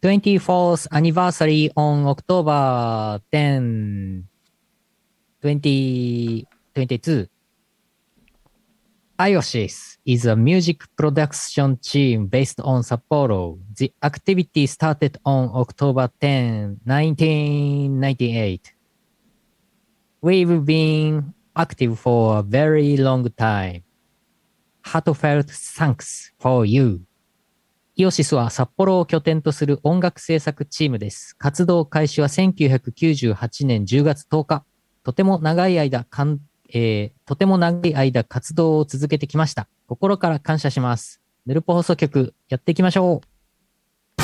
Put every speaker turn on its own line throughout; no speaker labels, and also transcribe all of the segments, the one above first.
24th anniversary on October 10, 2022. IOSIS is a music production team based on Sapporo. The activity started on October 10, 1998. We've been active for a very long time. Heartfelt thanks for you. イオシスは札幌を拠点とする音楽制作チームです。活動開始は1998年10月10日。とても長い間かん、えーとても長い間活動を続けてきました。心から感謝します。ヌルポ放送局、やっていきましょう。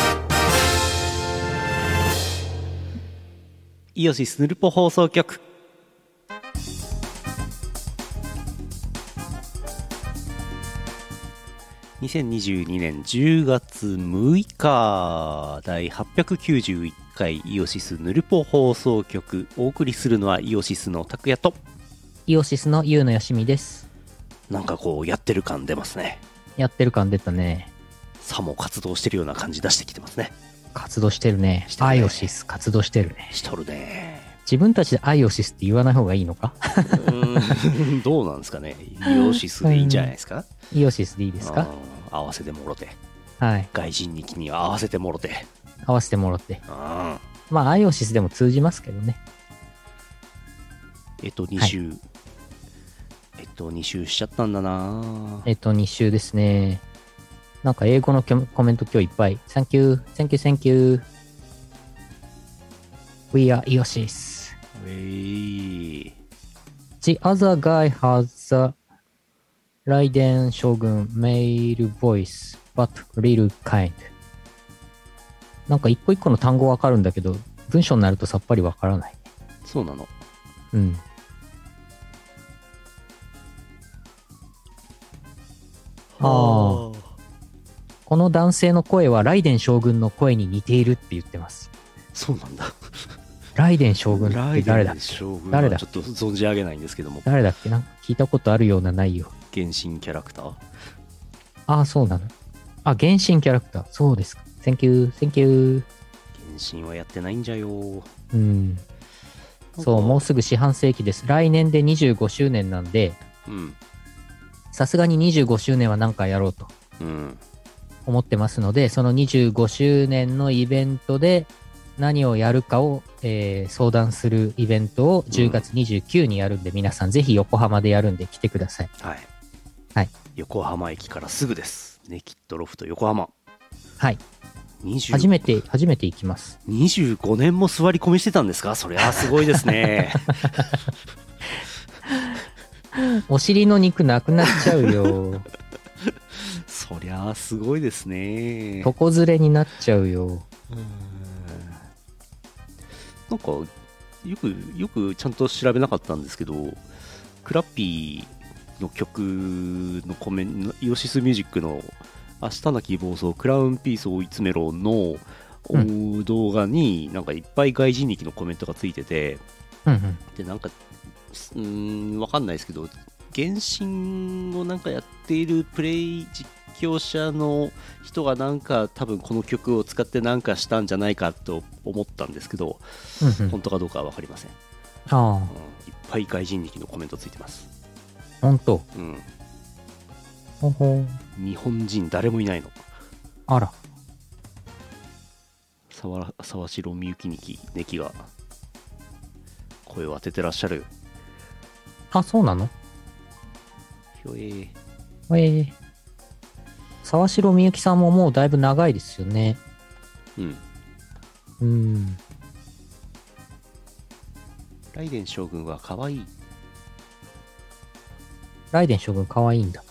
イオシスヌルポ放送局2022年10月6日第891回イオシスヌルポ放送局お送りするのはイオシスの拓也と
イオシスのユウのよしみです。
なんかこうやってる感出ますね
やってる感出たね。
さも活動してるような感じ出してきてますね
活動してるね。
してるね
アイオシス活動してるね。
しとるね
自分たちでアイオシスって言わない方がいいのか？
うーん どうなんですかね？イオシスでいいんじゃないですか？
イオシスでいいですか？
うん合わせてもろて
はい。
外人に気に合わせてもろて
合わせてもらって。
うん
まあ、アイオシスでも通じますけどね。
えっと2週、えっと2週しちゃったんだな
えっと、2週ですね。なんか英語のコメント今日いっぱい。Thank you, thank you, thank you. We are Iosis.
えー
The other guy has the Raiden Shogun male voice, but little kind. なんか一個一個の単語わかるんだけど、文章になるとさっぱりわからない。
そうなの
うん。ああ。この男性の声はライデン将軍の声に似ているって言ってます。
そうなんだ
ライデン将軍っ
ラ
て誰だっけ？誰だ？
はちょっと存じ上げないんですけども
誰だっけ？なんか聞いたことあるようなないよ。
原神キャラクター？
ああ、そうなの。あ、原神キャラクター。そうですか。Thank you, thank you.
原神はやってないんじゃよ
うん。そう、もうすぐ四半世紀です。来年で25周年なんで、
うん
さすがに25周年は何かやろうと
うん
思ってますので、その25周年のイベントで何をやるかを、えー相談するイベントを10月29にやるんで、皆さんぜひ横浜でやるんで来てください。
はい
はい
横浜駅からすぐですネキッドロフト横浜
はい。
20
初めて、初めて行きます。
25年も座り込みしてたんですか？そりゃすごいですね
お尻の肉なくなっちゃうよ。
そりゃすごいですね
床ずれになっちゃうよ。
なんかよくよくちゃんと調べなかったんですけどクラッピーの曲のコメントイオシスミュージックの「明日なき暴走クラウンピースを追い詰めろの」
う
動画になんかいっぱい外人力のコメントがついてて
うんうん。
でなんかうーんわかんないですけど原神をなんかやっているプレイ実況者の人がなんか多分この曲を使ってなんかしたんじゃないかと思ったんですけど
うんうん、
本当かどうかは分かりません、
あ
うん。いっぱい外人力のコメントついてます、
あ、ほんと。
うん、
ほほ。
日本人誰もいないの。
あら。
沢沢城みゆきにきネキが声を当ててらっしゃる。
あ、そうなの？
ひょえ。ー
ええ沢城みゆきさんももうだいぶ長いですよね。
うん
うん。
ライデン将軍は可愛い
ライデン将軍かわいいんだ。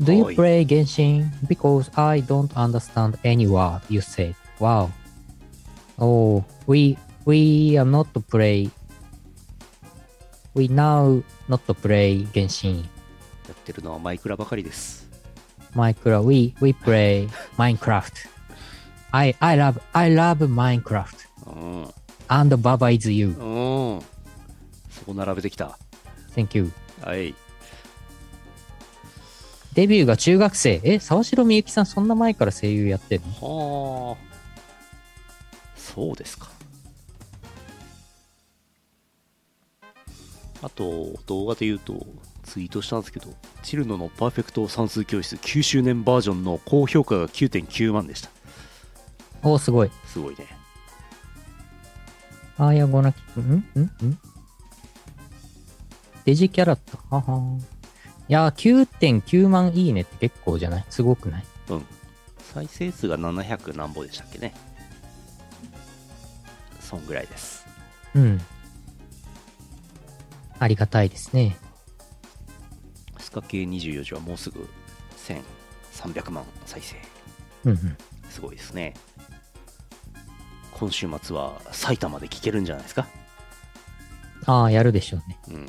Do you
かわいい
play 原神 Because I don't understand any word you said. Wow. Oh, we, we are not play. We now not play 原神。
やってるのはマイクラばかりです
マイクラ、we, we play Minecraft. I, I love, I love Minecraft.
うん、
And Baba is you.
うん、そこ並べてきた
Thank you.
はい
デビューが中学生。え、沢城みゆきさんそんな前から声優やってるの？
はそうですか。あと、動画で言うと、ツイートしたんですけど、チルノのパーフェクト算数教室9周年バージョンの高評価が9.9万でした。
おー、すごい。
すごいね。
あーやごなき、ん？ん？ん？デジキャラット。はは。いやー、9.9万いいねって結構じゃない？すごくない？
うん。再生数が700何ぼでしたっけね。そんぐらいです。
うん。ありがたいですね。
スカ系24時はもうすぐ1300万再生。
うんうん。
すごいですね。今週末は埼玉で聞けるんじゃないですか？
ああ、やるでしょうね。
うん。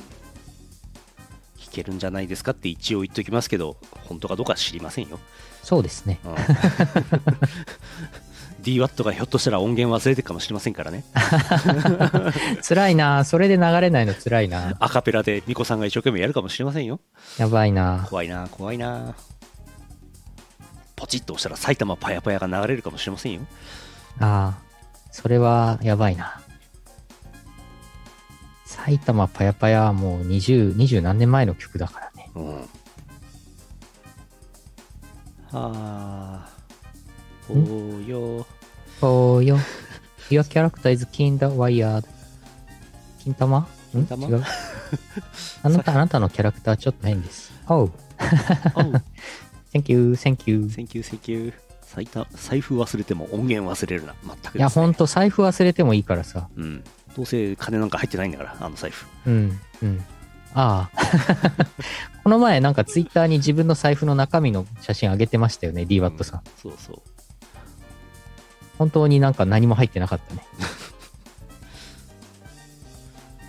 聞けるんじゃないですかって一応言っときますけど、本当かどうかは知りませんよ。
そうですね。
うん、DWAT がひょっとしたら音源忘れてるかもしれませんからね。
辛いなそれで流れないの辛いな
アカペラでミコさんが一生懸命やるかもしれませんよ。
やばいな
怖いな、怖いな。ポチッと押したら埼玉パヤパヤが流れるかもしれませんよ。
ああ、それはやばいな埼玉パヤパヤはもう20、20何年前の曲だからね。
うん。はあ。お
ん
ーよ。
おーよ。Your character is kind weird. 金玉ん
金玉
違う。あなた、あなたのキャラクターちょっと変です。おう。
おう
Thank you, thank you.
Thank you, thank you。財布財布忘れても音源忘れるな。全くね。
いや、ほんと財布忘れてもいいからさ。
うん。どうせ金なんか入ってないんだから、あの財布。
うん、うん。ああ。この前なんかツイッターに自分の財布の中身の写真上げてましたよね、DWAT さん。
そうそう。
本当になんか何も入ってなかったね。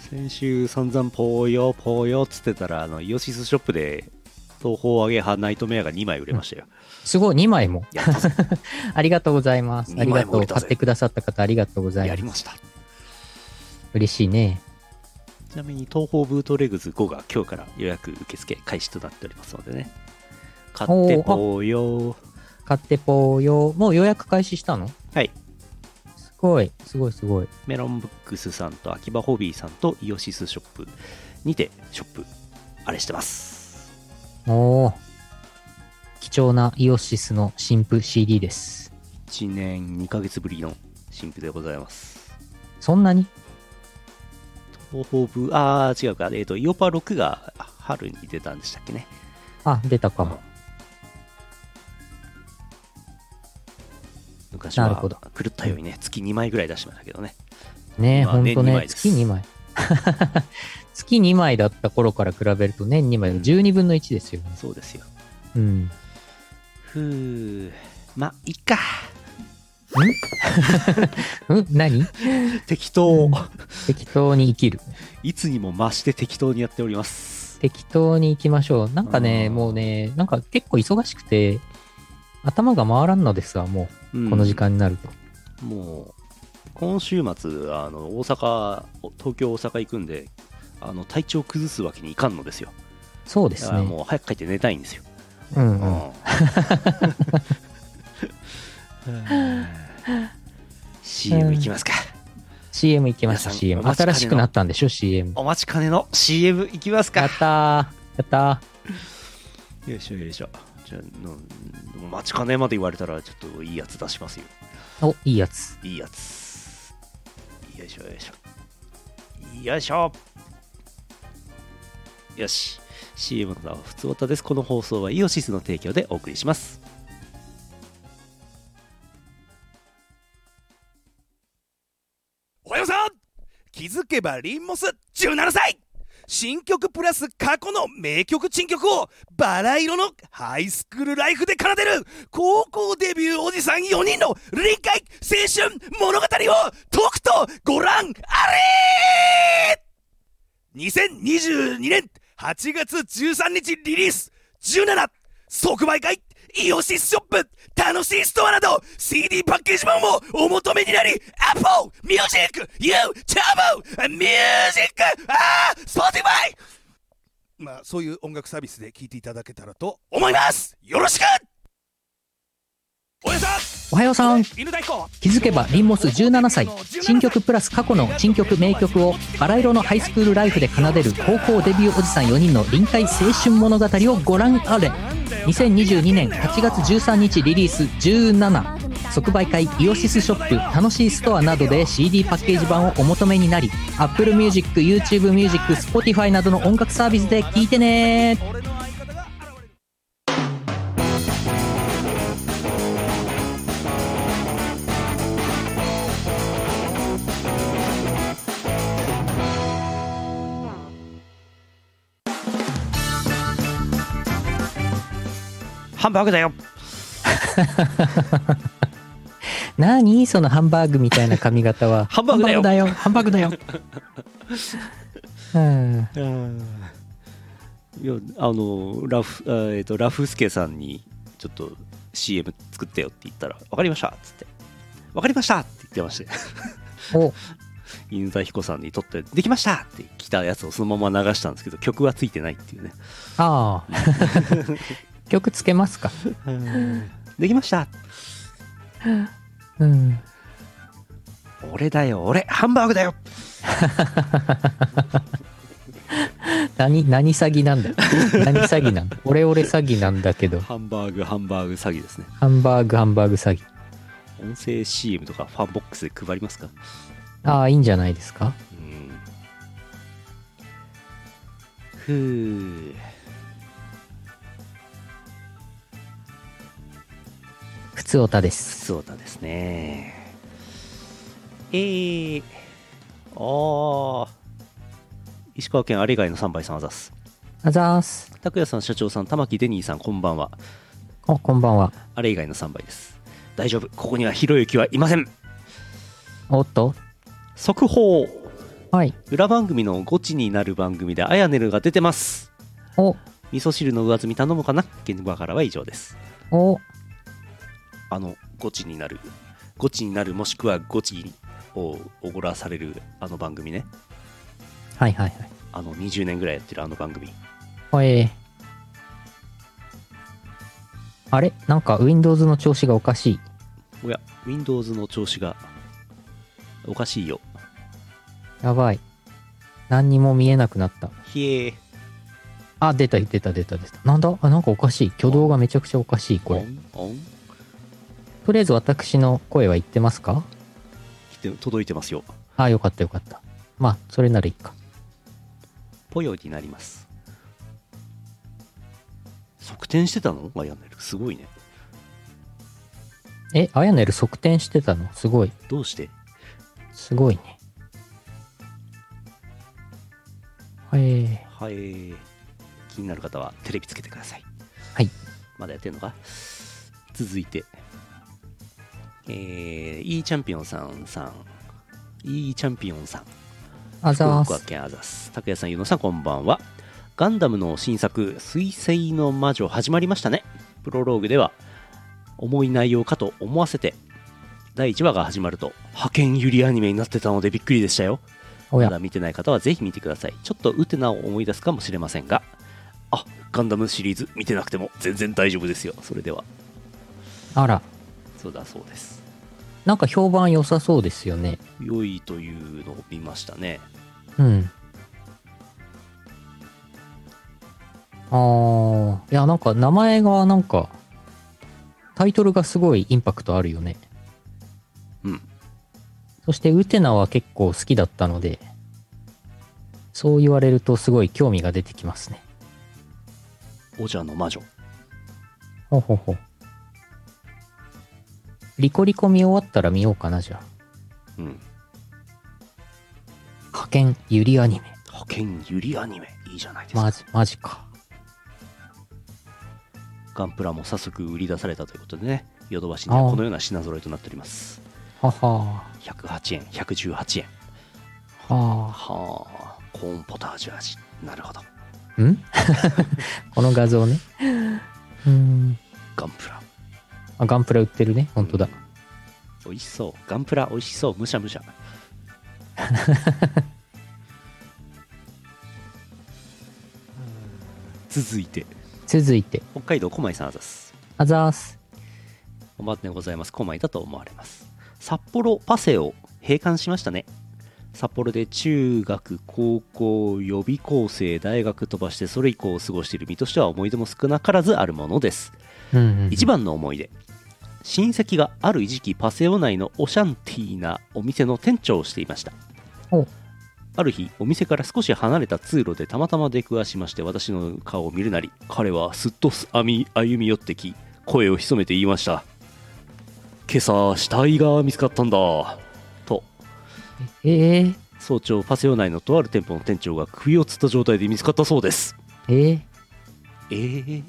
先週散々ポーヨポーヨっつってたら、あの、イオシスショップで、東方アゲハナイトメアが2枚売れましたよ。
すごい、2枚も。ありがとうございます。あ
2
りがとう。買ってくださった方ありがとうございます。
やりました。
嬉しいね。
ちなみに東方ブートレグズ5が今日から予約受付開始となっておりますのでね。買ってポーヨ
買ってぽーよ。もう予約開始したの？
はい。
すごい、すごい、すごい。
メロンブックスさんと秋葉ホビーさんとイオシスショップにてショップあれしてます。
おー。貴重なイオシスの新譜 CD です。
1年2ヶ月ぶりの新譜でございます。
そんなに？
東方ブあー違うか、えっ、と、イオパ6が春に出たんでしたっけね。
あ、出たかも。
昔は
なるほど
狂ったようにね、月2枚ぐらい出してましたけどね。
ねえ、
今年2
ほんとね月2枚。月2枚だった頃から比べると年2枚で12分の1ですよね。
そうですよ。
うん。
ふー、ま、いっか。
うん？何？
適当、
適当に生きる。
いつにも増して適当にやっております。
適当に行きましょう。なんかね、
うん
もうね、なんか結構忙しくて、頭が回らんのですわ、もう、この時間になると。
うん。もう、今週末、あの、大阪、東京、大阪行くんで、あの、体調崩すわけにいかんのですよ。
そうですね。
もう早く帰って寝たいんですよ。
うんうん。
うん CM いきますか。
CM 行きました、CM。新しくなったんでしょ、CM。
お待ちかねの CM いきますか
やっ。たー。やった
よいしょよいしょ。じゃあの、待ちかねまで言われたら、ちょっといいやつ出しますよ。
ー。お、いいやつ。
いいやつ。よいしょよいしょ。よいしょ。よし。CM の名はふつおたです。この放送はイオシスの提供でお送りします。
おはようさん気づけばリンモス17歳新曲プラス過去の名曲珍曲をバラ色のハイスクールライフで奏でる高校デビューおじさん4人の臨海青春物語をとくとご覧あれ !2022 年8月13日リリース !17! 即売会!イオシスショップ楽しいストアなど CD パッケージ版もお求めになり Apple Music YouTube Music あ Spotify まあそういう音楽サービスで聴いていただけたらと思います。よろしく!お
はようさん。気づけばリンモス17歳。新曲プラス過去の新曲名曲をバラ色のハイスクールライフで奏でる高校デビューおじさん4人の臨海青春物語をご覧あれ。2022年8月13日リリース17即売会イオシスショップ楽しいストアなどで CD パッケージ版をお求めになり Apple Music、YouTube Music、Spotify などの音楽サービスで聴いてね
ハンバーグだよ。
何？そのハンバーグみたいな髪型は。
ハンバーグだよ。
ハンバーグだよ。ハンバーグだよ。うん。
いやあのラフ,、えー、とラフスケさんにちょっと CM 作ってよって言ったら分かりましたっつって分かりましたって言ってまして。
お。
犬田彦さんにとってできましたって来たやつをそのまま流したんですけど曲はついてないっていうね。
ああ曲つけますか？
できました。
うん。
俺だよ。俺ハンバーグだよ。
何何詐欺なんだ？よ何詐欺なん？だオレオレ詐欺なんだけど。
ハンバーグハンバーグ詐欺ですね。
ハンバーグハンバーグ詐欺。
音声 CM とかファンボックスで配りますか？
ああいいんじゃないですか？
うん。ふう
ふつおたです。
そうだですね。えー、あー石川県あれ以外の3倍さんあざす。
あざーす。
拓也さん社長さん玉木デニーさんこんばんは。
おこんばんは。
あれ以外の3倍です。大丈夫。ここにはひろゆきはいません。
おっと。
速報。
はい。
裏番組のゴチになる番組でアヤネルが出てます。
お。
味噌汁の上積み頼むかな？現場からは以上です。
お
あのゴチになる。ゴチになるもしくはゴチをおごらされるあの番組ね。
はいはい
あの20年ぐらいやってるあの番組。
はいえー、あれ？なんか Windows の調子がおかしい。
おや Windows の調子がおかしいよ。
やばい。何にも見えなくなった。
ひえー。
あ出た出た出た出た。なんだ？あなんかおかしい。挙動がめちゃくちゃおかしいこれ。
オン
とりあえず私の声は言ってますか？
来て届いてますよ。
あよかったよかった。まあそれならいいか。
ぽよになります。側転してたの？アヤネル。すごいね。
えあやねる側転してたの？すごい。
どうして？
すごいね。はい。
はい。気になる方はテレビつけてください。
はい。
まだやってんのか？続いてえー、いいチャンピオンさんさん。いいチャンピオンさん
あざー
福岡
す
県あざす。拓也さんゆうのさんこんばんは。ガンダムの新作「水星の魔女」始まりましたね。プロローグでは重い内容かと思わせて第1話が始まると派遣ゆりアニメになってたのでびっくりでしたよ。まだ見てない方はぜひ見てください。ちょっとウテナを思い出すかもしれませんが。あガンダムシリーズ見てなくても全然大丈夫ですよ。それでは。
あら。
そうだそうです
なんか評判良さそうですよね。
良いというのを見ましたね。
うん。あー。いやなんか名前がなんかタイトルがすごいインパクトあるよね。
うん。
そしてウテナは結構好きだったのでそう言われるとすごい興味が出てきますね。
王者の魔女。
ほうほうほ。うリコリコ見終わったら見ようかなじゃあ。
うん。
派遣ゆりアニメ。
派遣ゆりアニメ。いいじゃないですか、
マジマジか。
ガンプラも早速売り出されたということでね。ヨドバシにはこのような品揃えとなっております。
はは。
108円118円。
は
はあ。コーンポタージュ味。なるほど。
あん？この画像ね。うん。
ガンプラ
あガンプラ売ってるね本当だ
美味しそうガンプラ美味しそうむしゃむしゃ 続いて
続いて
北海道狛江さんあざす
あざーす
お待ちでございます。コマイだと思われます。札幌パセオ閉館しましたね。札幌で中学、高校、予備校生、大学飛ばしてそれ以降を過ごしている身としては思い出も少なからずあるものです。
うんうん。
一番の思い出親戚がある時期パセオ内のオシャンティーなお店の店長をしていました。
お。
ある日お店から少し離れた通路でたまたま出くわしまして私の顔を見るなり彼はすっと歩み歩み寄ってき声を潜めて言いました。今朝死体が見つかったんだ。と。
えー、
早朝パセオ内のとある店舗の店長が首をつった状態で見つかったそうです。
えー、
えー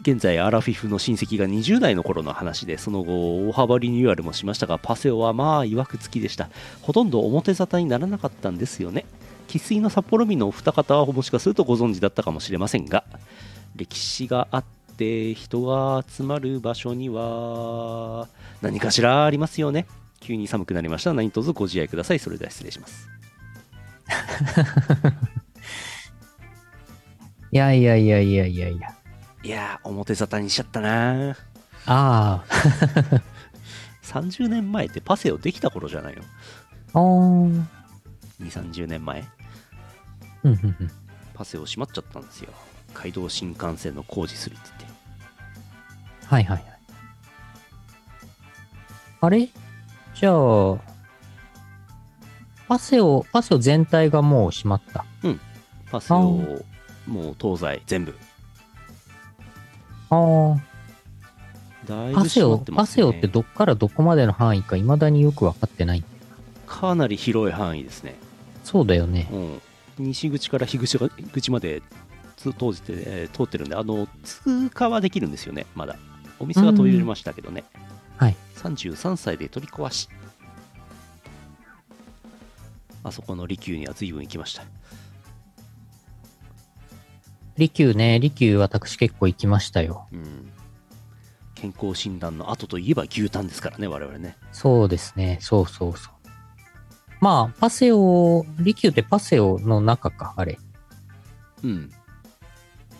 現在アラフィフの親戚が20代の頃の話でその後大幅リニューアルもしましたがパセオはまあいわくつきでした。ほとんど表沙汰にならなかったんですよね。生粋の札幌民のお二方はもしかするとご存知だったかもしれませんが歴史があって人が集まる場所には何かしらありますよね。急に寒くなりました。何卒ご自愛ください。それでは失礼します。
いやいやいやいやいやいや。
いやー表沙汰にしちゃったなー
あ
30 年前ってパセオできた頃じゃないの？
あ。おー。
2 3 0年前？
うんうんうん。
パセオ閉まっちゃったんですよ街道新幹線の工事するって言って
はいはいはい。あれ？じゃあ、パセオ、パセオ全体がもう閉まった。
パセオもう東西全部
ああ。
だいぶ
パセオ、
閉まって
どっからどこまでの範囲か未だによく分かってない。
かなり広い範囲ですね
そうだよね。
うん西口から東口までつ通じて、えー通ってるんであの通過はできるんですよねまだお店は閉じましたけどね、
はい。
33歳で取り壊しあそこの利休には随分行きました
利休ね、利休私結構行きましたよ。
うん健康診断の後といえば牛タンですからね我々ね
そうですね。そうそうそう。まあ、パセオ、利休ってパセオの中か、あれ。
うん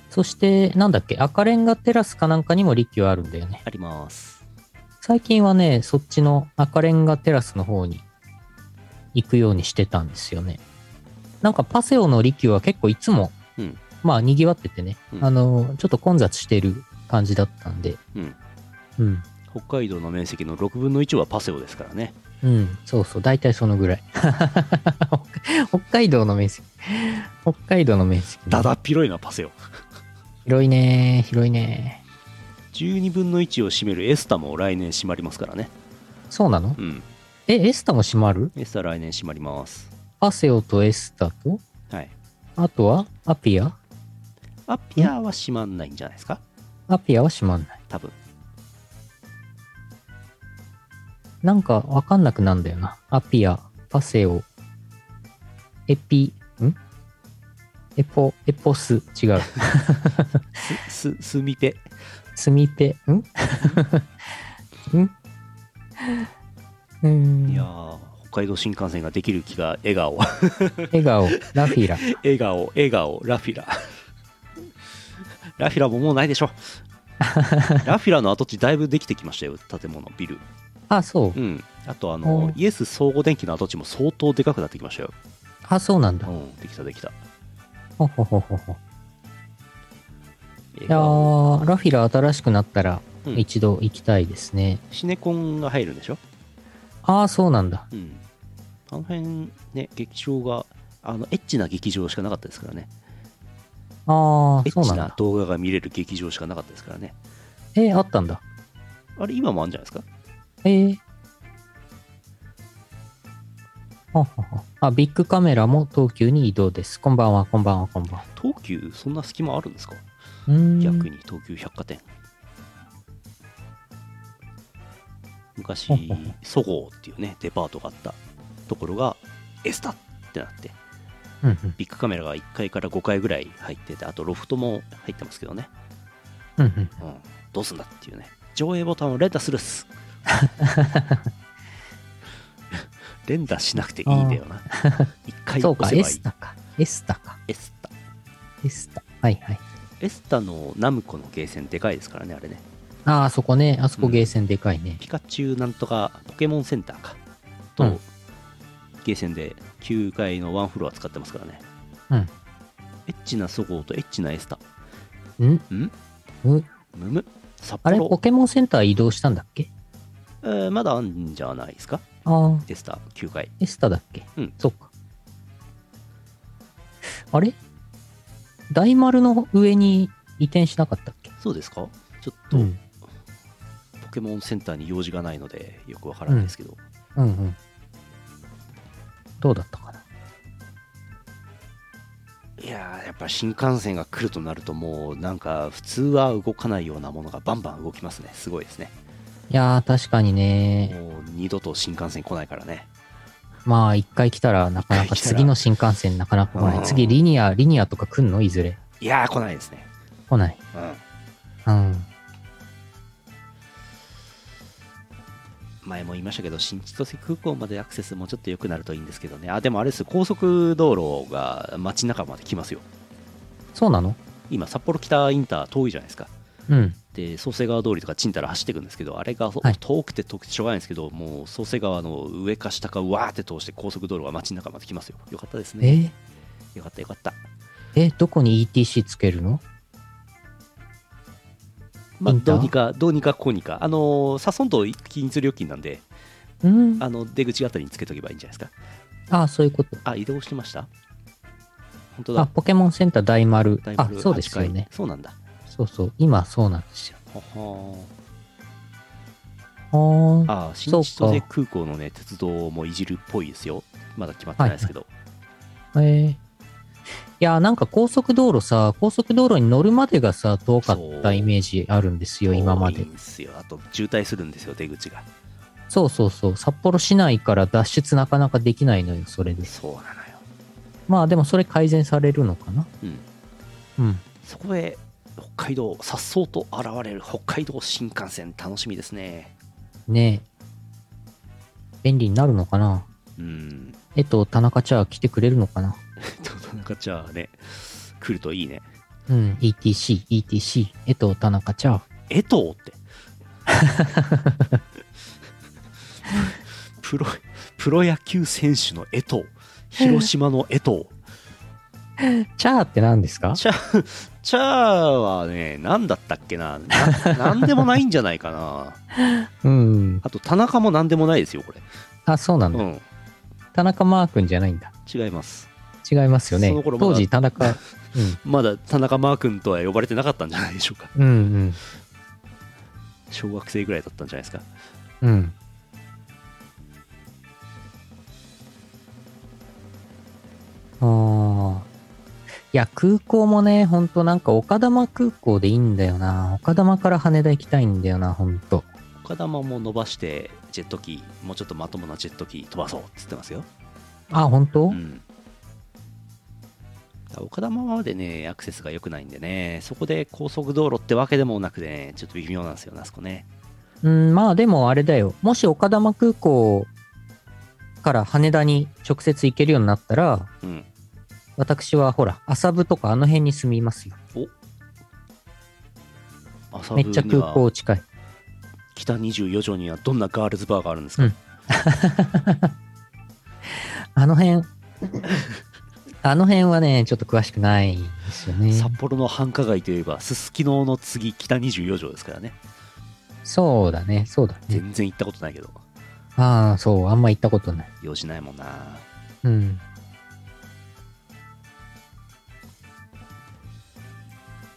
そして、なんだっけ、赤レンガテラスかなんかにも利休あるんだよね。
あります
最近はね、そっちの赤レンガテラスの方に行くようにしてたんですよね。なんかパセオの利休は結構いつも、
うん
まあ賑わっててね、
うん。
あの、ちょっと混雑してる感じだったんで、
うん。
うん。
北海道の面積の6分の1はパセオですからね。
うん、そうそう、大体そのぐらい。北海道の面積。北海道の面積、
だだっ広いなパセオ。
広いね広いね
12分の1を占めるエスタも来年閉まりますからね。
そうなの？
うん。
え、エスタも閉まる？
エスタ来年閉まります。
パセオとエスタと、
はい。
あとはアピア？
アピアは閉まんないんじゃないですか？
アピアは閉まんない。
多分
なんかわかんなくなんだよな。アピア、パセオ、エピ、ん？エポ、エポス、違う。
すすスミペ
スミペ、ん？ん？うん。
いやー北海道新幹線ができる気が笑顔
笑顔、ラフィラ。
笑顔笑顔ラフィララフィラももうないでしょ。ラフィラの跡地だいぶできてきましたよ建物ビル。
あ、そう。
うん。あとあ
お。
のイエス総合電機の跡地も相当でかくなってきましたよ。
あ、そうなんだ。
う。んできたできた。
ほほほほほ。
い
いやー、ラフィラ新しくなったら
うん。
一度行きたいですね。
シネコンが入るんでしょ？
ああ、そうなんだ。
うん。あの辺ね劇場があのエッチな劇場しかなかったですからね
ああ
エ、ッチな
そうなんだ。
動画が見れる劇場しかなかったですからね
えー、あったんだ。
あれ今もあるんじゃないですか？
えー。はははあ、ビッグカメラも東急に移動です。こんばんは、こんばんは、こんばんは。
東急そんな隙間あるんですか？
うーん。
逆に東急百貨店昔そごうっていうねデパートがあったところがエスタってなって
うんうん。
ビッグカメラが1階から5階ぐらい入っててあとロフトも入ってますけどね、
うんうん。
うん、どうすんだっていうね上映ボタンを連打するっす 連打しなくていいんだよな1回
そうか、エ
押せばいい
スタか。エスタか。
エスタ
エスタ。はいはい。
エスタのナムコのゲーセンでかいですからねあれね
ああ、そこね。あそこゲーセンでかいね。
ピカチュウなんとかポケモンセンターかと、
うん
ゲーセンで9階のワンフロア使ってますからね。
うん。
エッチなそごうとエッチなエスタ。
ん？
ん？
うん？
むむ？札
あれ、
幌
ポケモンセンター移動したんだっけ？
えーまだあんじゃないですか？
ああ、
エスタ9階
エスタだっけ？
うん。
そっか。あれ？大丸の上に移転しなかったっけ？
そうですか？ちょっと、
うん。
ポケモンセンターに用事がないのでよくわからないですけど、
うんうん。どうだったかな？
いやーやっぱ新幹線が来るとなるともうなんか普通は動かないようなものがバンバン動きますねすごいですね
いやー、確かにね。
もう二度と新幹線来ないからね
まあ、一回来たらなかなか 次の新幹線なかなか来な
うん
い。次、リニア、リニアとか来んの？いずれ。
いやー来ないですね
来ない。
うん
うん。
前も言いましたけど新千歳空港までアクセスもうちょっと良くなるといいんですけどね。あでもあれです高速道路が街中まで来ますよ。
そうなの？
今札幌北インター遠いじゃないですか。
うん。
で創生川通りとかちんたら走っていくんですけどあれが
はい。
遠くて遠くてしょうがないんですけど、もう創生川の上か下かわーって通して高速道路が街中まで来ますよ。よかったですね。
え
よかったよかった。
え、どこに ETC つけるの？
まあ、どうにかどうにかこうにか。あのーさそんと均一料金なんで
うん。
あの出口あたりにつけとけばいいんじゃないですか。
ああ、そういうこと。
あ移動してました？本当
あ、
だ
ポケモンセンター大丸。
大丸、
あそうですよ
8
ね
階。そうなんだ。
そうそう。今、そうなんですよ。
はは
はー。
あ新千歳
か。
空港のね鉄道もいじるっぽいですよ。まだ決まってないですけど、
えーいや、なんか高速道路さ、高速道路に乗るまでがさ、遠かったイメージあるんですよ、今まで。
ですよあと渋滞するんですよ出口が
そうそうそう。札幌市内から脱出なかなかできないのよ、それで。
そうなのよ
まあでもそれ改善されるのかな
うん
うん。
そこへ北海道さっそうと現れる北海道新幹線楽しみですね
ねえ。便利になるのかな
うん
えっと、田中茶来てくれるのかな
なんかじゃあね来るといいね
うん。ETC、ETC。えっと、田中茶。
江藤って プロプロ野球選手の江藤広島の江藤
茶って何ですか？
チャチャーはね何だったっけなななんでもないんじゃないかな
うん。
あと田中も何でもないですよこれ
あ、そうなんだ。
うん
田中マー君じゃないんだ。
違います
違いますよね当時田中、うん。
まだ田中マー君とは呼ばれてなかったんじゃないでしょうか
うん
小学生ぐらいだったんじゃないですか
うん。うん。ああ。いや、空港もね、ほんとなんか岡玉空港でいいんだよな。岡玉から羽田行きたいんだよな、ほんと。
岡玉も伸ばしてジェット機もうちょっとまともなジェット機飛ばそうっつってますよ
あ、本当、
うん岡玉までねアクセスが良くないんでねそこで高速道路ってわけでもなくてねちょっと微妙なんですよねあそこね
うん、まあでもあれだよ。もし岡玉空港から羽田に直接行けるようになったら、
うん
私はほら、麻布とかあの辺に住みますよ。
朝
めっちゃ空港近い。
北24条にはどんなガールズバーがあるんですか、
うん あの辺、あの辺はね、ちょっと詳しくないですよね。
札幌の繁華街といえばすすきのの次北24条ですからね
そうだね、そうだね。
全然行ったことないけど
ああ、そう、あんま行ったことない。
用事ないもんな
うん。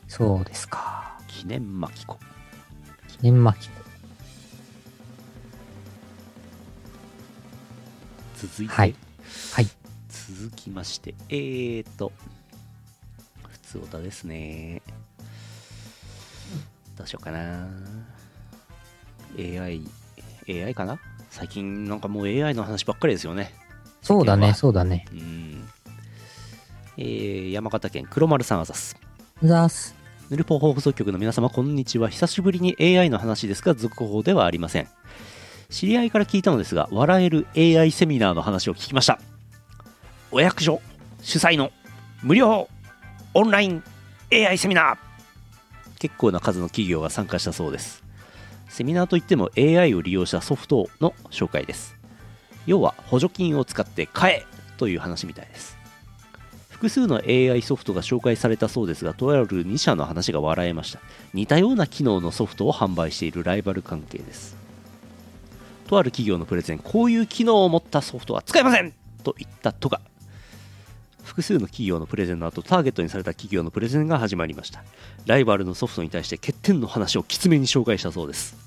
そうですか。
記念巻き子
記念巻き子。
続いて、
はいはい
続きましてえーと普通歌ですね。どうしようかな。AI AI かな？最近なんかもう AI の話ばっかりですよね。
そうだね、そうだね。
うん。えー山形県黒丸さんあざす
ざーす。
ヌルポ放送局の皆様こんにちは。久しぶりに AI の話ですが続報ではありません。知り合いから聞いたのですが笑える AI セミナーの話を聞きましたお役所主催の無料オンライン AI セミナー。結構な数の企業が参加したそうです。セミナーといっても AI を利用したソフトの紹介です。要は補助金を使って買えという話みたいです。複数の AI ソフトが紹介されたそうですがとある2社の話が笑えました。似たような機能のソフトを販売しているライバル関係です。とある企業のプレゼンこういう機能を持ったソフトは使えません！と言ったとか。複数の企業のプレゼンの後ターゲットにされた企業のプレゼンが始まりました。ライバルのソフトに対して欠点の話をきつめに紹介したそうです。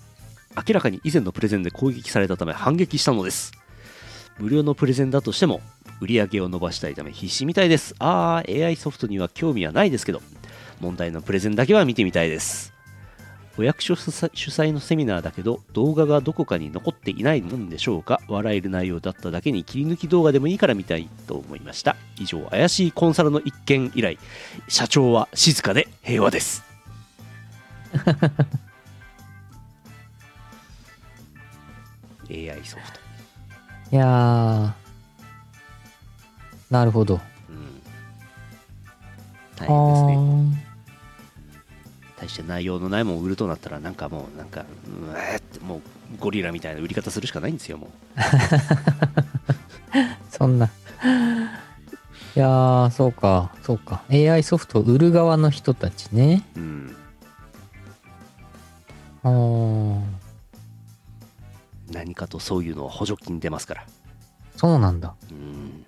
明らかに以前のプレゼンで攻撃されたため反撃したのです。無料のプレゼンだとしても売り上げを伸ばしたいため必死みたいです。あー AI ソフトには興味はないですけど問題のプレゼンだけは見てみたいです。お役所主催のセミナーだけど動画がどこかに残っていないのでしょうか？笑える内容だっただけに切り抜き動画でもいいから見たいと思いました。以上怪しいコンサルの一件以来社長は静かで平和です。AI ソフト。
いやー、なるほど。
うん。
あ
大変ですね。
ー
大して内容のないもん売るとなったらなんかもうなんかうえーってもうゴリラみたいな売り方するしかないんですよも
そんな。いやー、そうか、そうか。AI ソフトを売る側の人たちね。
ううん
あー
何かとそういうのは補助金出ますから
そうなんだ。
うん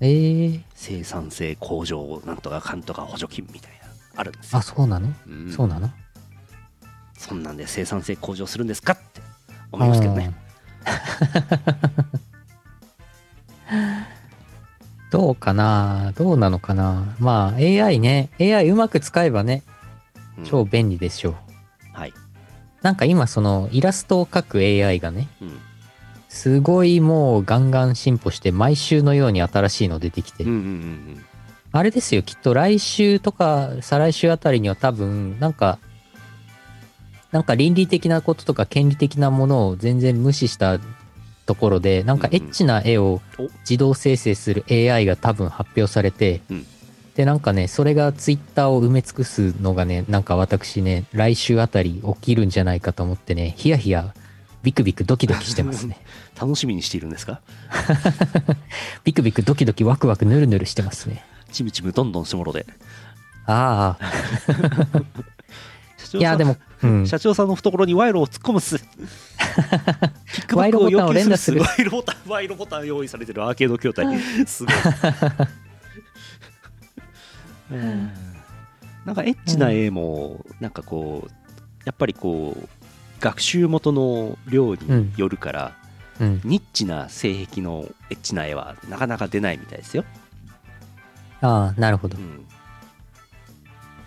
えー、
生産性向上なんとかかんとか補助金みたいなあるんですよ。
あ、そうなの、
うん。
そうなの？
そんなんで生産性向上するんですかって思いますけどね。
うん。どうかな？どうなのかな？まあ AI ね。AI うまく使えばね、
うん。
超便利でしょう。
はい、
なんか今そのイラストを描く AI がね、
うん。
すごいもうガンガン進歩して毎週のように新しいの出てきて、
うんうんうん
あれですよ、きっと来週とか再来週あたりには多分、なんか、なんか倫理的なこととか権利的なものを全然無視したところで、なんかエッチな絵を
お
自動生成する AI が多分発表されて、
うん
で、なんかね、それがツイッターを埋め尽くすのがね、なんか私ね、来週あたり起きるんじゃないかと思ってね、ヒヤヒヤ、ビクビクドキドキしてますね。
楽しみにしているんですか？
ビクビクドキドキワクワクヌルヌルしてますね。
チムチムどんどんしもろで。
ああ、
社長さん
いやでも、うん。
社長さんの懐に賄賄を突っ込むっす。キックバックを要求する賄賂ボタン、賄賂ボタン用意されてるアーケード筐体。すごい。うんなんかエッチな絵も、なんかこう、やっぱりこう、学習元の量によるから、
うん。
ニッチな性癖のエッチな絵はなかなか出ないみたいですよ。
ああ、なるほど
う。ん。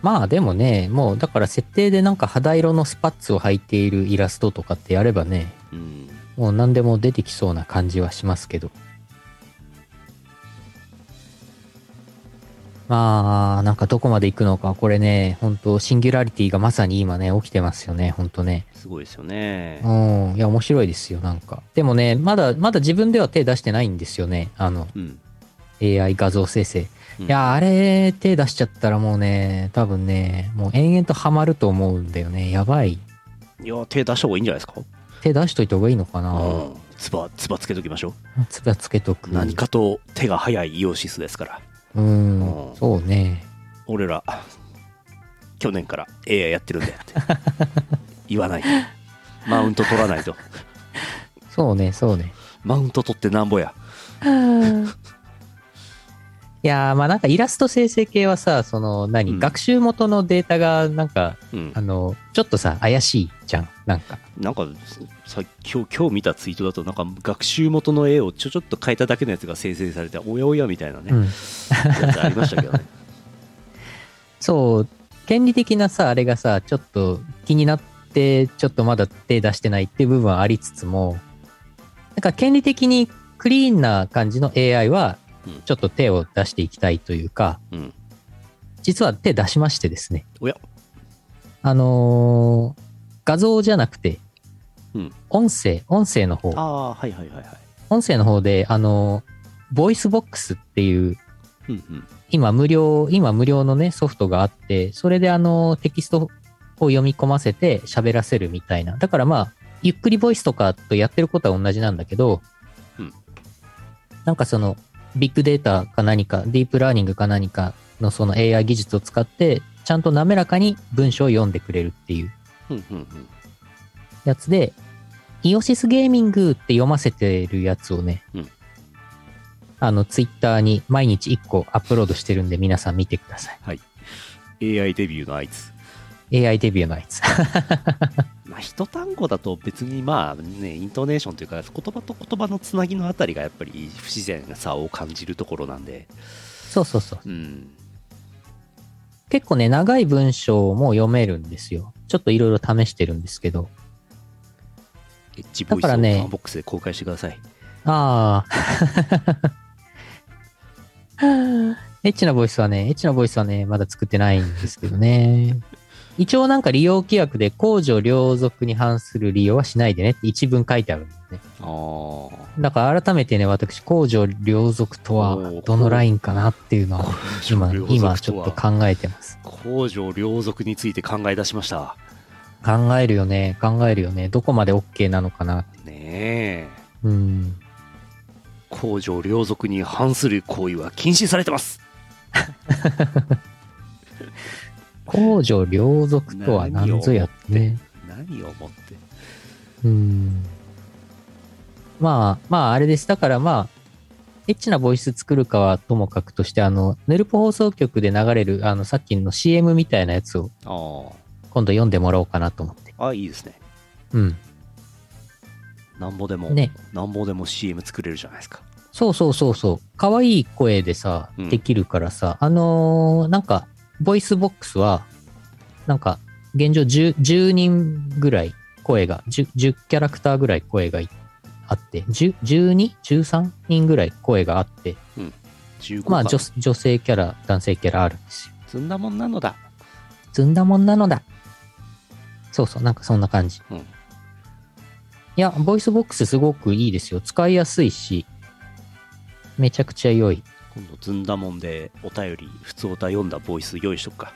まあでもね、もうだから設定でなんか肌色のスパッツを履いているイラストとかってやればね、
うん。
もう何でも出てきそうな感じはしますけど。まあ、なんかどこまで行くのか、これね、本当シンギュラリティがまさに今ね、起きてますよね、本当ね。
すごいですよね。
うん、いや、面白いですよ、なんか。でもね、まだ、まだ自分では手出してないんですよね、あの、
うん。
AI 画像生成。
うん
いや、あれ、手出しちゃったらもうね、多分ね、もう延々とハマると思うんだよね。やばい。
いや、手出した方がいいんじゃないですか？
手出しといた方がいいのかな
うん。つば、つばつけときましょ
つばつけとく。
う。何かと手が早いイオシスですから。
うん
うん、
そうね。
俺ら、去年から AI やってるんだよって。言わないと。マウント取らないと。
そうね、そうね。
マウント取ってなんぼや。
いやー、まあなんかイラスト生成系はさ、その何、
うん
学習元のデータがなんか、
うん
あ。の、ちょっとさ、怪しいじゃん。なんか。
なんかさ今日今日見たツイートだとなんか学習元の絵をちょちょっと変えただけのやつが生成されておやおやみたいなね、
うん。
やつありましたけどね
そう、権利的なさ、あれがさ、ちょっと気になって、ちょっとまだ手出してないっていう部分はありつつも、なんか権利的にクリーンな感じの AI は
うん、
ちょっと手を出していきたいというか、
うん。
実は手出しましてですね。
おや。
あのー画像じゃなくて、
うん。
音声、音声の方。
あ、あはいはいはいはい。
音声の方で、あのーボイスボックスっていう
うんうん。
今無料、今無料のね、ソフトがあって、それであの、テキストを読み込ませて喋らせるみたいな。だからまあ、ゆっくりボイスとかとやってることは同じなんだけど、
うん。
なんかその、ビッグデータか何か、ディープラーニングか何かのその AI 技術を使って、ちゃんと滑らかに文章を読んでくれるっていう。やつで、イオシスゲーミングって読ませてるやつをね、
うん
あの、ツイッターに毎日1個アップロードしてるんで皆さん見てください。
AI デビューのあいつ。
AI デビューのやつ。
まあ、一単語だと別にまあね、イントネーションというか、言葉と言葉のつなぎのあたりがやっぱり不自然さを感じるところなんで、
そうそうそう。
うん。
結構ね、長い文章も読めるんですよ。ちょっといろいろ試してるんですけど。
エッジボイスを
だからね
ファンボックスで公開してください。
ああ。エッチなボイスはね、エッチなボイスはね、まだ作ってないんですけどね。一応なんか利用規約で公序良俗に反する利用はしないでねって一文書いてあるんですね。
ああ。
だから改めてね、私、公序良俗とはどのラインかなっていうのは、今、今ちょっと
か
考えてます。
公序良俗について考え出しました。
考えるよね、考えるよね。どこまで OK なのかな。
ねえ。
うん。
公序良俗に反する行為は禁止されてます。
公序良俗とは何ぞやってね。
何をもって。
うん。まあ、まあ、あれです。だからまあ、エッチなボイス作るかはともかくとして、あの、ヌルポ放送局で流れる、あの、さっきの CM みたいなやつを
あ
今度読んでもらおうかなと思って。
あ。あ、いいですね。
うん。
なんぼでも、
ね。
なんぼでも CM 作れるじゃないですか。
そうそうそうそう。可愛い声でさ
うん、
できるからさ、あのーなんか、ボイスボックスは、なんか、現状 10, 10人ぐらい声が10、10キャラクターぐらい声がいあって、10 12?13 人ぐらい声があって、
15
まあ
か
女女性キャラ、男性キャラあるんですよ。
ずんだもんなのだ。
ずんだもんなのだ。そうそう、なんかそんな感じ。
うん。
いや、ボイスボックスすごくいいですよ。使いやすいし、めちゃくちゃ良い。
今度、ずんだもんでお便り、普通お便り読んだボイス用意しとくか。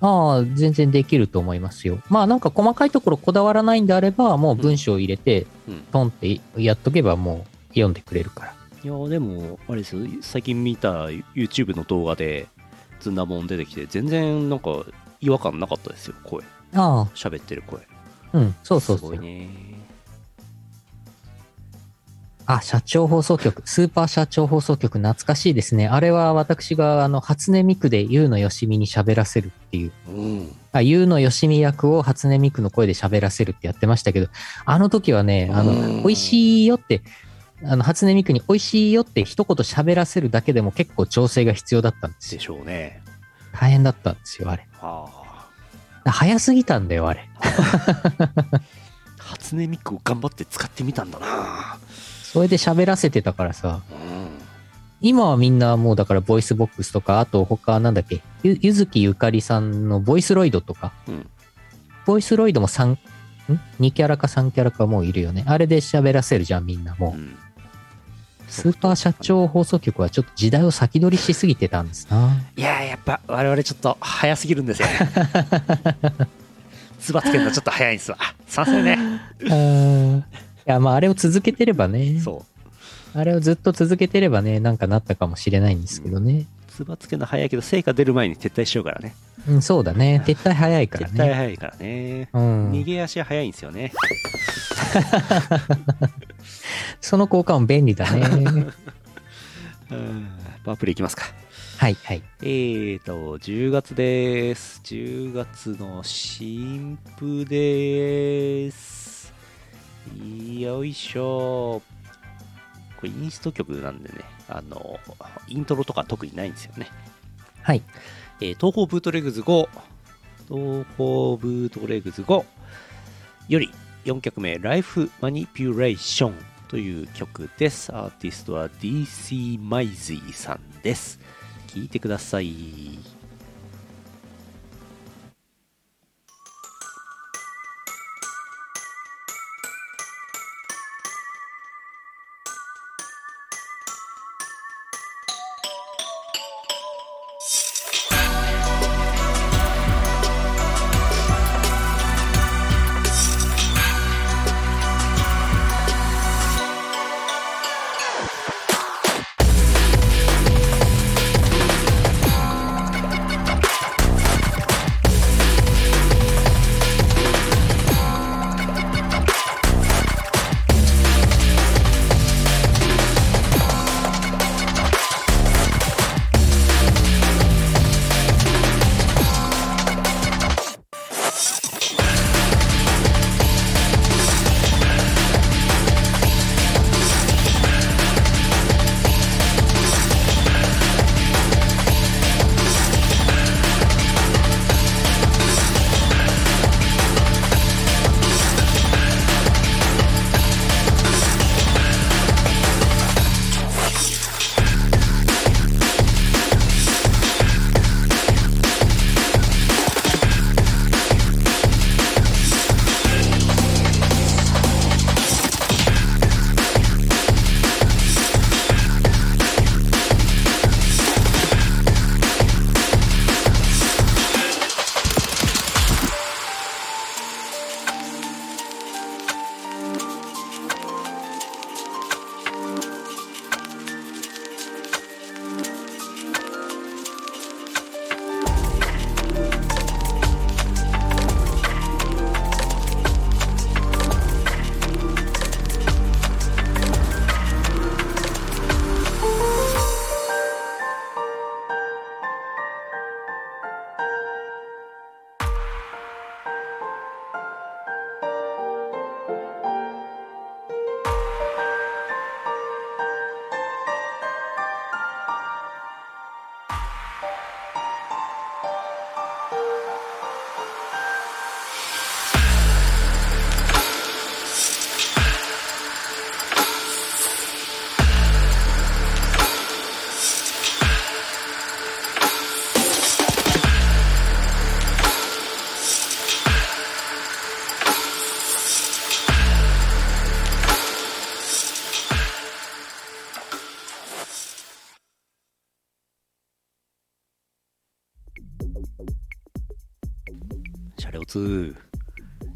ああ、全然できると思いますよ。まあなんか細かいところこだわらないんであれば、もう文章を入れて、
うん。
ポンってやっとけばもう読んでくれるから。
いや、でも、あれですよ、最近見た YouTube の動画で、ずんだもん出てきて、全然なんか違和感なかったですよ、声。
あ
喋ってる声。
あ、うん、そうそう
す
そう。
ごいね。
あ、社長放送局、スーパー社長放送局、懐かしいですね。あれは私が、あの、初音ミクで優のよしみに喋らせるっていう。
うん。
あ、優のよしみ役を初音ミクの声で喋らせるってやってましたけど、あの時はね、あ
うん
の、美味しいよって、あの、初音ミクに美味しいよって一言喋らせるだけでも結構調整が必要だったんです
で
よ。
しょうね。
大変だったんですよ、あれ。
ああ。
早すぎたんだよ、あれ。
初音ミクを頑張って使ってみたんだな。
それで喋らせてたからさ、
うん。
今はみんなもうだからボイスボックスとか、あと他なんだっけ、ゆ、結月ゆかりさんのボイスロイドとか、
うん
ボイスロイドも3、ん ?2 キャラか3キャラかもういるよね。あれで喋らせるじゃん、みんなもう。
うん
スーパー社長放送局はちょっと時代を先取りしすぎてたんですな。
いやーやっぱ我々ちょっと早すぎるんですよね つばつけるのちょっと早いんですわさすがにね
うんいや、まああれを続けてればね、
そ
あれをずっと続けてればね、なんかなったかもしれないんですけどね。
うつばつけるの早いけど成果出る前に撤退しようからね
うん、そうだね。撤退早いから
撤退
ね。
早いからね
うん
逃。げ足早いんですよね
その効果も便利だね。
うんパープルいきますか
はい、はい。
えーと10月です10月の新譜ですよいしょ。これインスト曲なんでねあのイントロとか特にないんですよね。
はい。
えー東方ブートレグズ5東方ブートレグズ5より4曲目 Life Manipulation という曲です。アーティストは DC マイズイさんです。聴いてください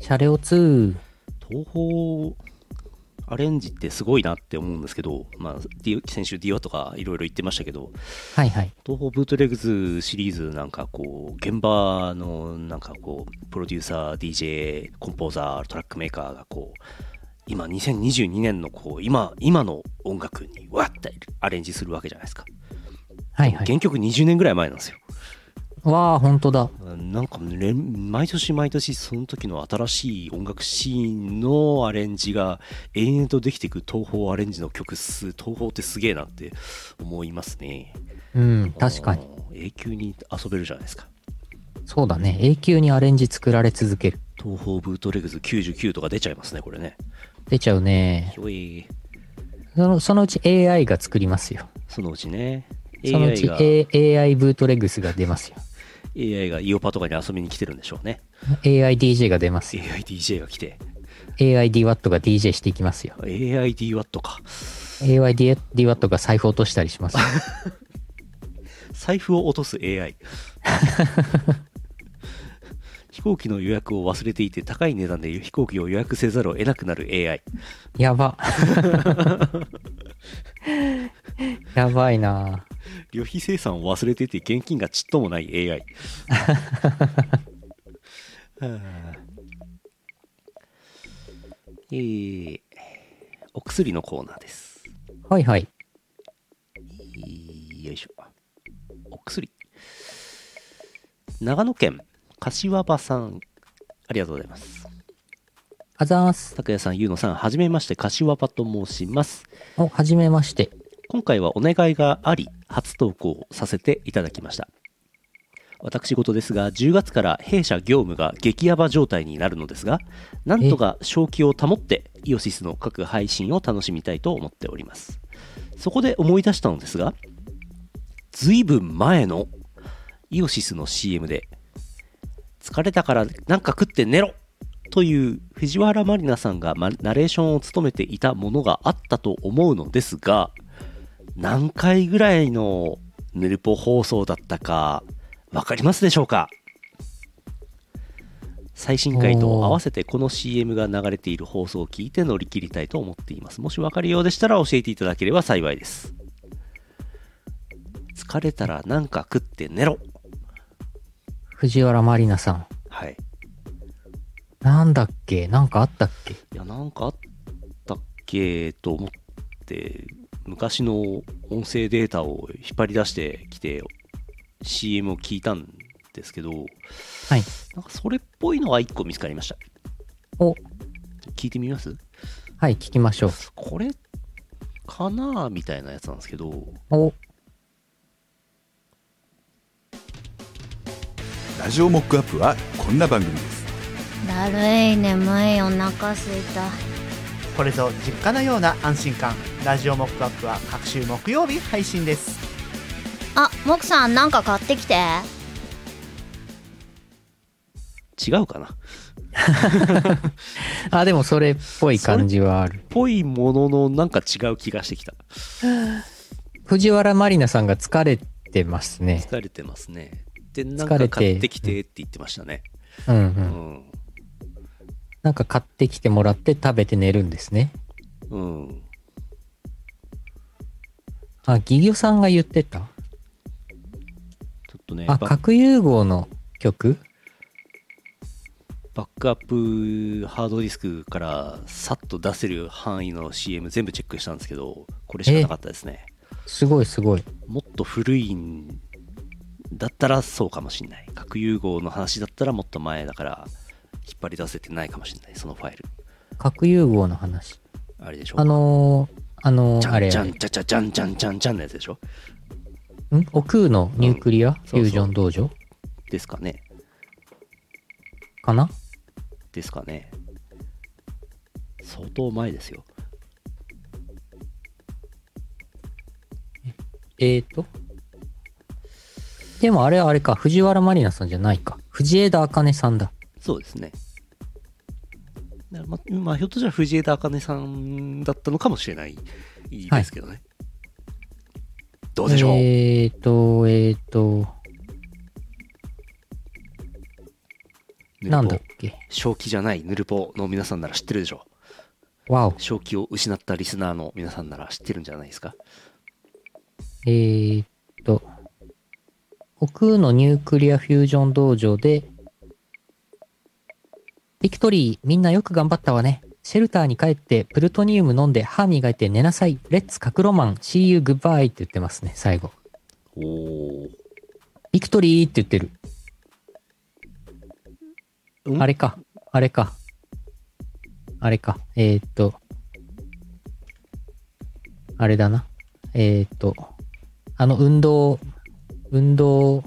車両2。
東宝アレンジってすごいなって思うんですけど、まあ、先週 DIY とかいろいろ言ってましたけど、
はいはい。
東宝ブートレグズシリーズなんかこう、現場のなんかこう、プロデューサー、DJ、コンポーザー、トラックメーカーがこう、今2022年のこう、今、今の音楽にわってアレンジするわけじゃないですか。
はいはい。
原曲20年ぐらい前なんですよ。
わあ、本当だ。
なんかね、毎年毎年その時の新しい音楽シーンのアレンジが延々とできていく東宝アレンジの曲数、東宝ってすげえなって思いますね。
うん、確かに。
永久に遊べるじゃないですか。
そうだね。永久にアレンジ作られ続ける。
東宝ブートレグズ99とか出ちゃいますね、これね。
出ちゃうね。
ひょい
そのそのうち AI が作りますよ。
そのうちね、
そのうち
が、
A- AI ブートレグスが出ますよ。
AI がイオパとかに遊びに来てるんでしょうね。
AIDJ が出ますよ。
AIDJ が来て、
AIDWAT が DJ していきますよ。
AIDWAT か。
AIDWAT が財布落としたりしますよ。
財布を落とす AI 飛行機の予約を忘れていて高い値段で飛行機を予約せざるを得なくなる AI
やば。やばいな
旅費生産を忘れていて現金がちっともない AI はあえー、お薬のコーナーです
はいはい。
よいしょ。お薬。長野県柏場さん、ありがとうございます。
あざーす。
拓也さん、ゆうのさん、はじめまして、柏場と申します。
お、はじめまして。
今回はお願いがあり、初投稿させていただきました。私事ですが、10月から弊社業務が激ヤバ状態になるのですが、なんとか正気を保って、イオシスの各配信を楽しみたいと思っております。そこで思い出したのですが、ずいぶん前のイオシスの CM で、疲れたからなんか食って寝ろという藤原まりなさんがまナレーションを務めていたものがあったと思うのですが、何回ぐらいのヌルポ放送だったかわかりますでしょうか？最新回と合わせてこの CM が流れている放送を聞いて乗り切りたいと思っています。もし分かるようでしたら教えていただければ幸いです。疲れたらなんか食って寝ろ。
藤原まりなさん。
はい。
なんだっけ？なんかあったっけ？
いやなんかあったっけと思って昔の音声データを引っ張り出してきて CM を聞いたんですけど
はい。
なんかそれっぽいのが1個見つかりました。
お、
聞いてみます？
はい、聞きましょう。
これかなみたいなやつなんですけど。
お、
ラジオモックアップはこんな番組です。
だるい眠いお腹すいた
これぞ実家のような安心感。ラジオモックアップは各週木曜日配信です。
あもくさんなんか買ってきて？
違うかな？
あ、でもそれっぽい感じはある。
ぽいもののなんか違う気がしてきた。
藤原まりなさんが疲れてますね。
疲れてますね。でなん
疲れて。
か買ってきてって言ってましたね。
うんう。
うんん
なんか買ってきてもらって食べて寝るんですね。
うん。
あ、ギギョさんが言ってた？
ちょっとね
あ、
バ
核融合の曲？
バックアップハードディスクからさっと出せる範囲の CM 全部チェックしたんですけどこれしかなかったですね。
すごいすごい。
もっと古いんだったらそうかもしんない。核融合の話だったらもっと前だから引っ張り出せてないかもしんないそのファイル。
核融合の話。
あれでしょ？
あのー、あのー、あれ
じゃんじゃんちゃちゃじゃんじゃんじゃんじゃんのやつでしょ？
ん？お空のニュークリア、
うそう。
ュージョン道場？
ですかね。
かな？
ですかね。相当前ですよ。
えーと？でもあれあれか、藤原まりなさんじゃないか。藤枝茜さんだ。
そうですね。だからままあひょっとしたら藤枝茜さんだったのかもしれないですけどね、どうでしょう、
えーと、えーと、なんだっけ？
正気じゃないヌルポの皆さんなら知ってるでしょ
わお。
正気を失ったリスナーの皆さんなら知ってるんじゃないですか？
えーっと、奥のニュークリアフュージョン道場で、ビクトリー、みんなよく頑張ったわね。シェルターに帰って、プルトニウム飲んで、歯磨いて寝なさい。レッツカクロマン、See you goodbye って言ってますね、最後。
おお
ビクトリーって言ってる。
うん？
あれか、あれか。あれか。えーっと、あれだな。えーっと、あの運動、運動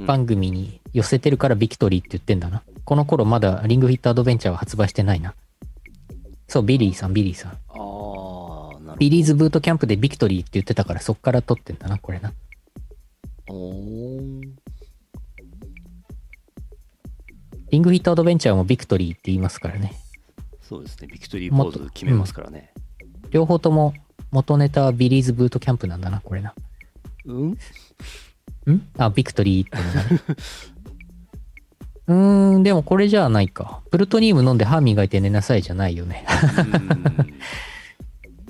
番組に寄せてるからビクトリーって言ってんだな。この頃まだリングフィットアドベンチャーは発売してないな。そう、ビリーさん、ビリーさん。ビリーズブートキャンプでビクトリーって言ってたからそっから取ってんだな、これな。リングフィットアドベンチャーもビクトリーって言いますからね。
そうですねビクトリーポーズ決めますからね
両方とも元ネタはビリーズブートキャンプなんだな、これな。
うん、
ん？あ、ビクトリーってのがね。うーん、でもこれじゃないか。プルトニウム飲んで歯磨いて寝なさいじゃないよね。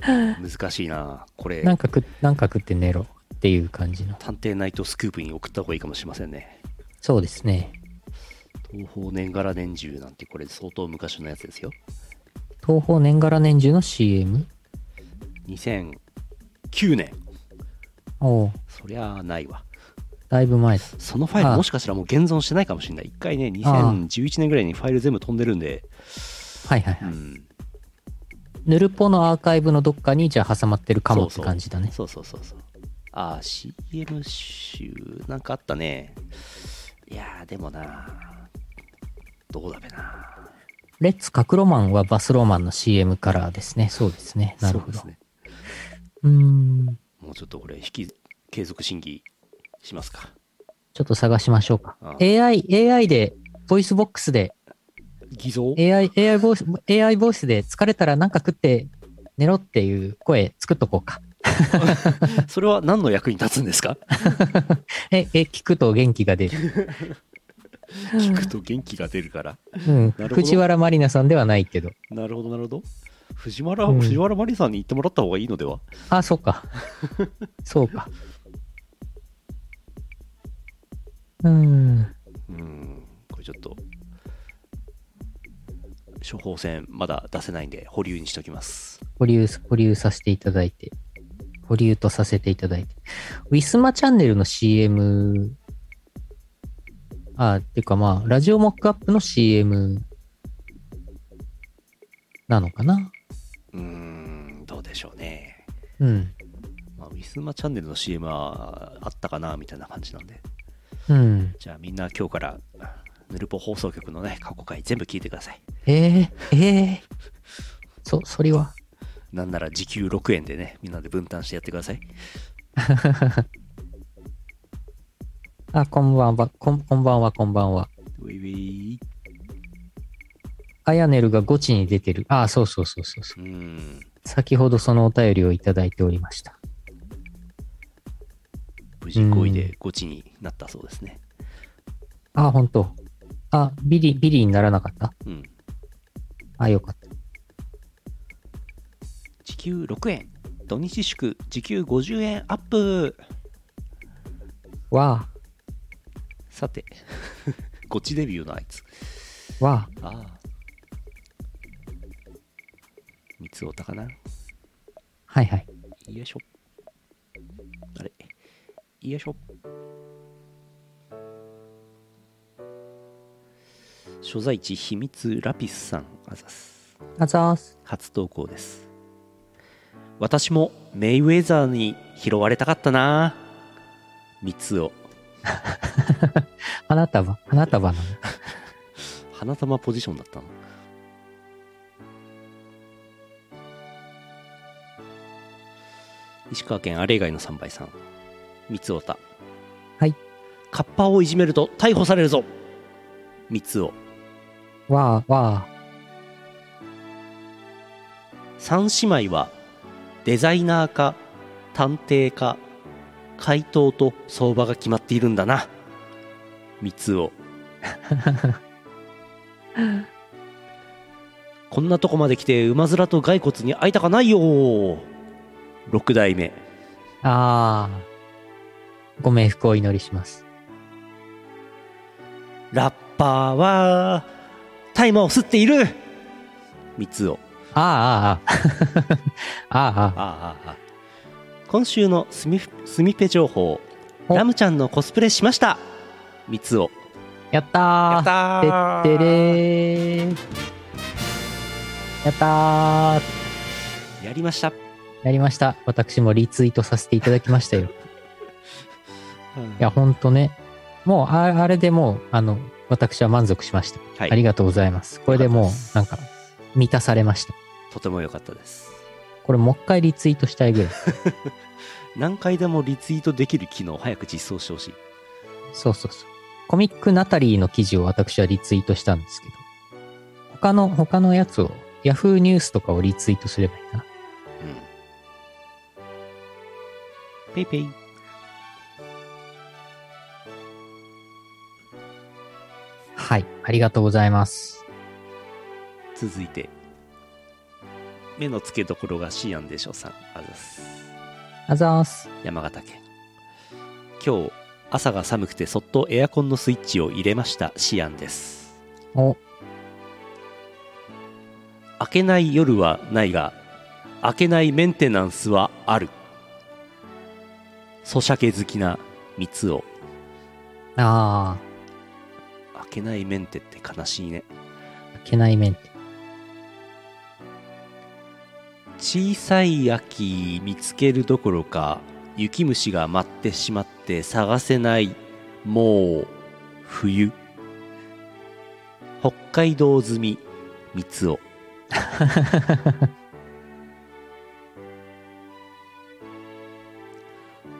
うん難しいなこれ
なんか食っ、なんか食って寝ろっていう感じの。
探偵ナイトスクープに送った方がいいかもしれませんね
そうですね。
東方年がら年中なんてこれ相当昔のやつですよ
東方年がら年中の CM?
2009年
おう
そりゃあないわ
だいぶ前だ。
そのファイルもしかしたらもう現存してないかもしれない一回ね
ああ
2011年ぐらいにファイル全部飛んでるんで
はいはいはい。
うん
ヌルポのアーカイブのどっかにじゃあ挟まってるかもって感じだね。
そうそうそうそうああ CM 集なんかあったねいやーでもなどうだべな
レッツカクロマンはバスローマンの CM からですね。そうですね。なるほど。
そうですね
うーん。
もうちょっとこれ引き継続審議しますか？
ちょっと探しましょうか。
ああ
AI、AI で、ボイスボックスで、
偽造
？AI、AI ボイス、AI ボイスで疲れたらなんか食って寝ろっていう声作っとこうか。
それは何の役に立つんですか？
え、え、聞くと元気が出る。
聞くと元気が出るから？
うん。藤原まりなさんではないけど。
なるほどなるほど藤原、
うん
藤原マリさんに言ってもらった方がいいのでは？
あ、そうか。そうか。うーん。
うんこれちょっと処方箋まだ出せないんで保留にしときます
保留、保留させていただいて。保留とさせていただいて。ウィスマチャンネルの CM、あ、っていうかまあ、ラジオモックアップの CM なのかな？
うーんどうでしょうね、
うん。
まあ、ウィスマチャンネルの CM はあったかなみたいな感じなんで
うん。
じゃあみんな今日からヌルポ放送局のね過去回全部聞いてください
えー、えー、そ、それは？
なんなら時給6円でねみんなで分担してやってください
あ、こんばんは、こんこんばんは、こんばんは。
ウィウィ
アヤネルがゴチに出てる。あ、そうそうそうそうそう。
うーん
先ほどそのお便りをいただいておりました。
無事5位でゴチになったそうですね。
あ、本当。あ、ビリ、ビリにならなかった？
うん。
あ、よかった。
時給6円。土日祝時給50円。アップ。
わ
さて。ゴチデビューのあいつ。
あ、わ
あ。あ三つおたかな。
あ、はいはい。
よいしょ。あれよいしょ。所在地秘密ラピスさんあざす。
あざーす。
初投稿です。私もメイウェザーに拾われたかったな。三つを。
花束、花束なの。
花玉ポジションだったの。石川県あれ以外の3倍さん三つおた
はい。
カッパをいじめると逮捕されるぞ。三つお
わあ、わ
三姉妹はデザイナーか探偵か回答と相場が決まっているんだな。三つお こんなとこまで来て馬面と骸骨に会いたかないよ。6代目。
ああ。ご冥福をお祈りします。
ラッパーは大麻を吸っている三つを
ああ、ああ、ああ。ああ、ああ。
今週のスミスミペ情報
お
ラムちゃんのコスプレしました三つを
やったー
やったー
てってれー。やったー
やりました
やりました。私もリツイートさせていただきましたよ。いや、ほんとね。もう、ああれでもう、あの、私は満足しました。
はい
ありがとうございます。これでもうなんか、満たされました。
とても良かったです
これもう一回リツイートしたいぐらい。
何回でもリツイートできる機能を早く実装してほしい
そうそうそう。コミックナタリーの記事を私はリツイートしたんですけど、他の、他のやつを、ヤフーニュースとかをリツイートすればいいかな。
ペイペイ
はい。ありがとうございます。
続いて目の付けどころがシアンでしょうさん。あざす。
あざーす。
山形県。今日朝が寒くてそっとエアコンのスイッチを入れました。シアンです。
お、
明けない夜はないが明けないメンテナンスはある。ソシャゲ好きな三つを。
あ
明けないメンテって悲しいね。
ー、開けない面って。
小さい秋見つけるどころか雪虫が舞ってしまって探せないもう冬。北海道済み三つを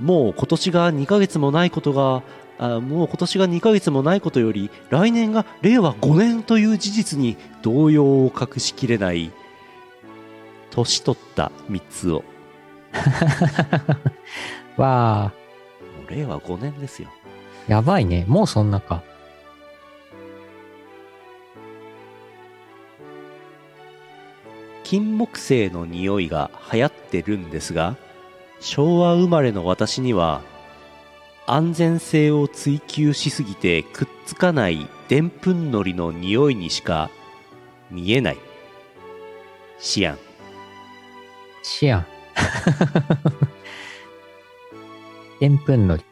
もう今年が2ヶ月もないことがあもう今年が2ヶ月もないことより来年が令和5年という事実に動揺を隠しきれない年取った3つを
わ
もう令和5年ですよ
ー、やばいね。もうそんなか。
金木犀の匂いが流行ってるんですが昭和生まれの私には安全性を追求しすぎてくっつかないでんぷんのりの匂いにしか見えないシアン
シアン。でんぷんのり。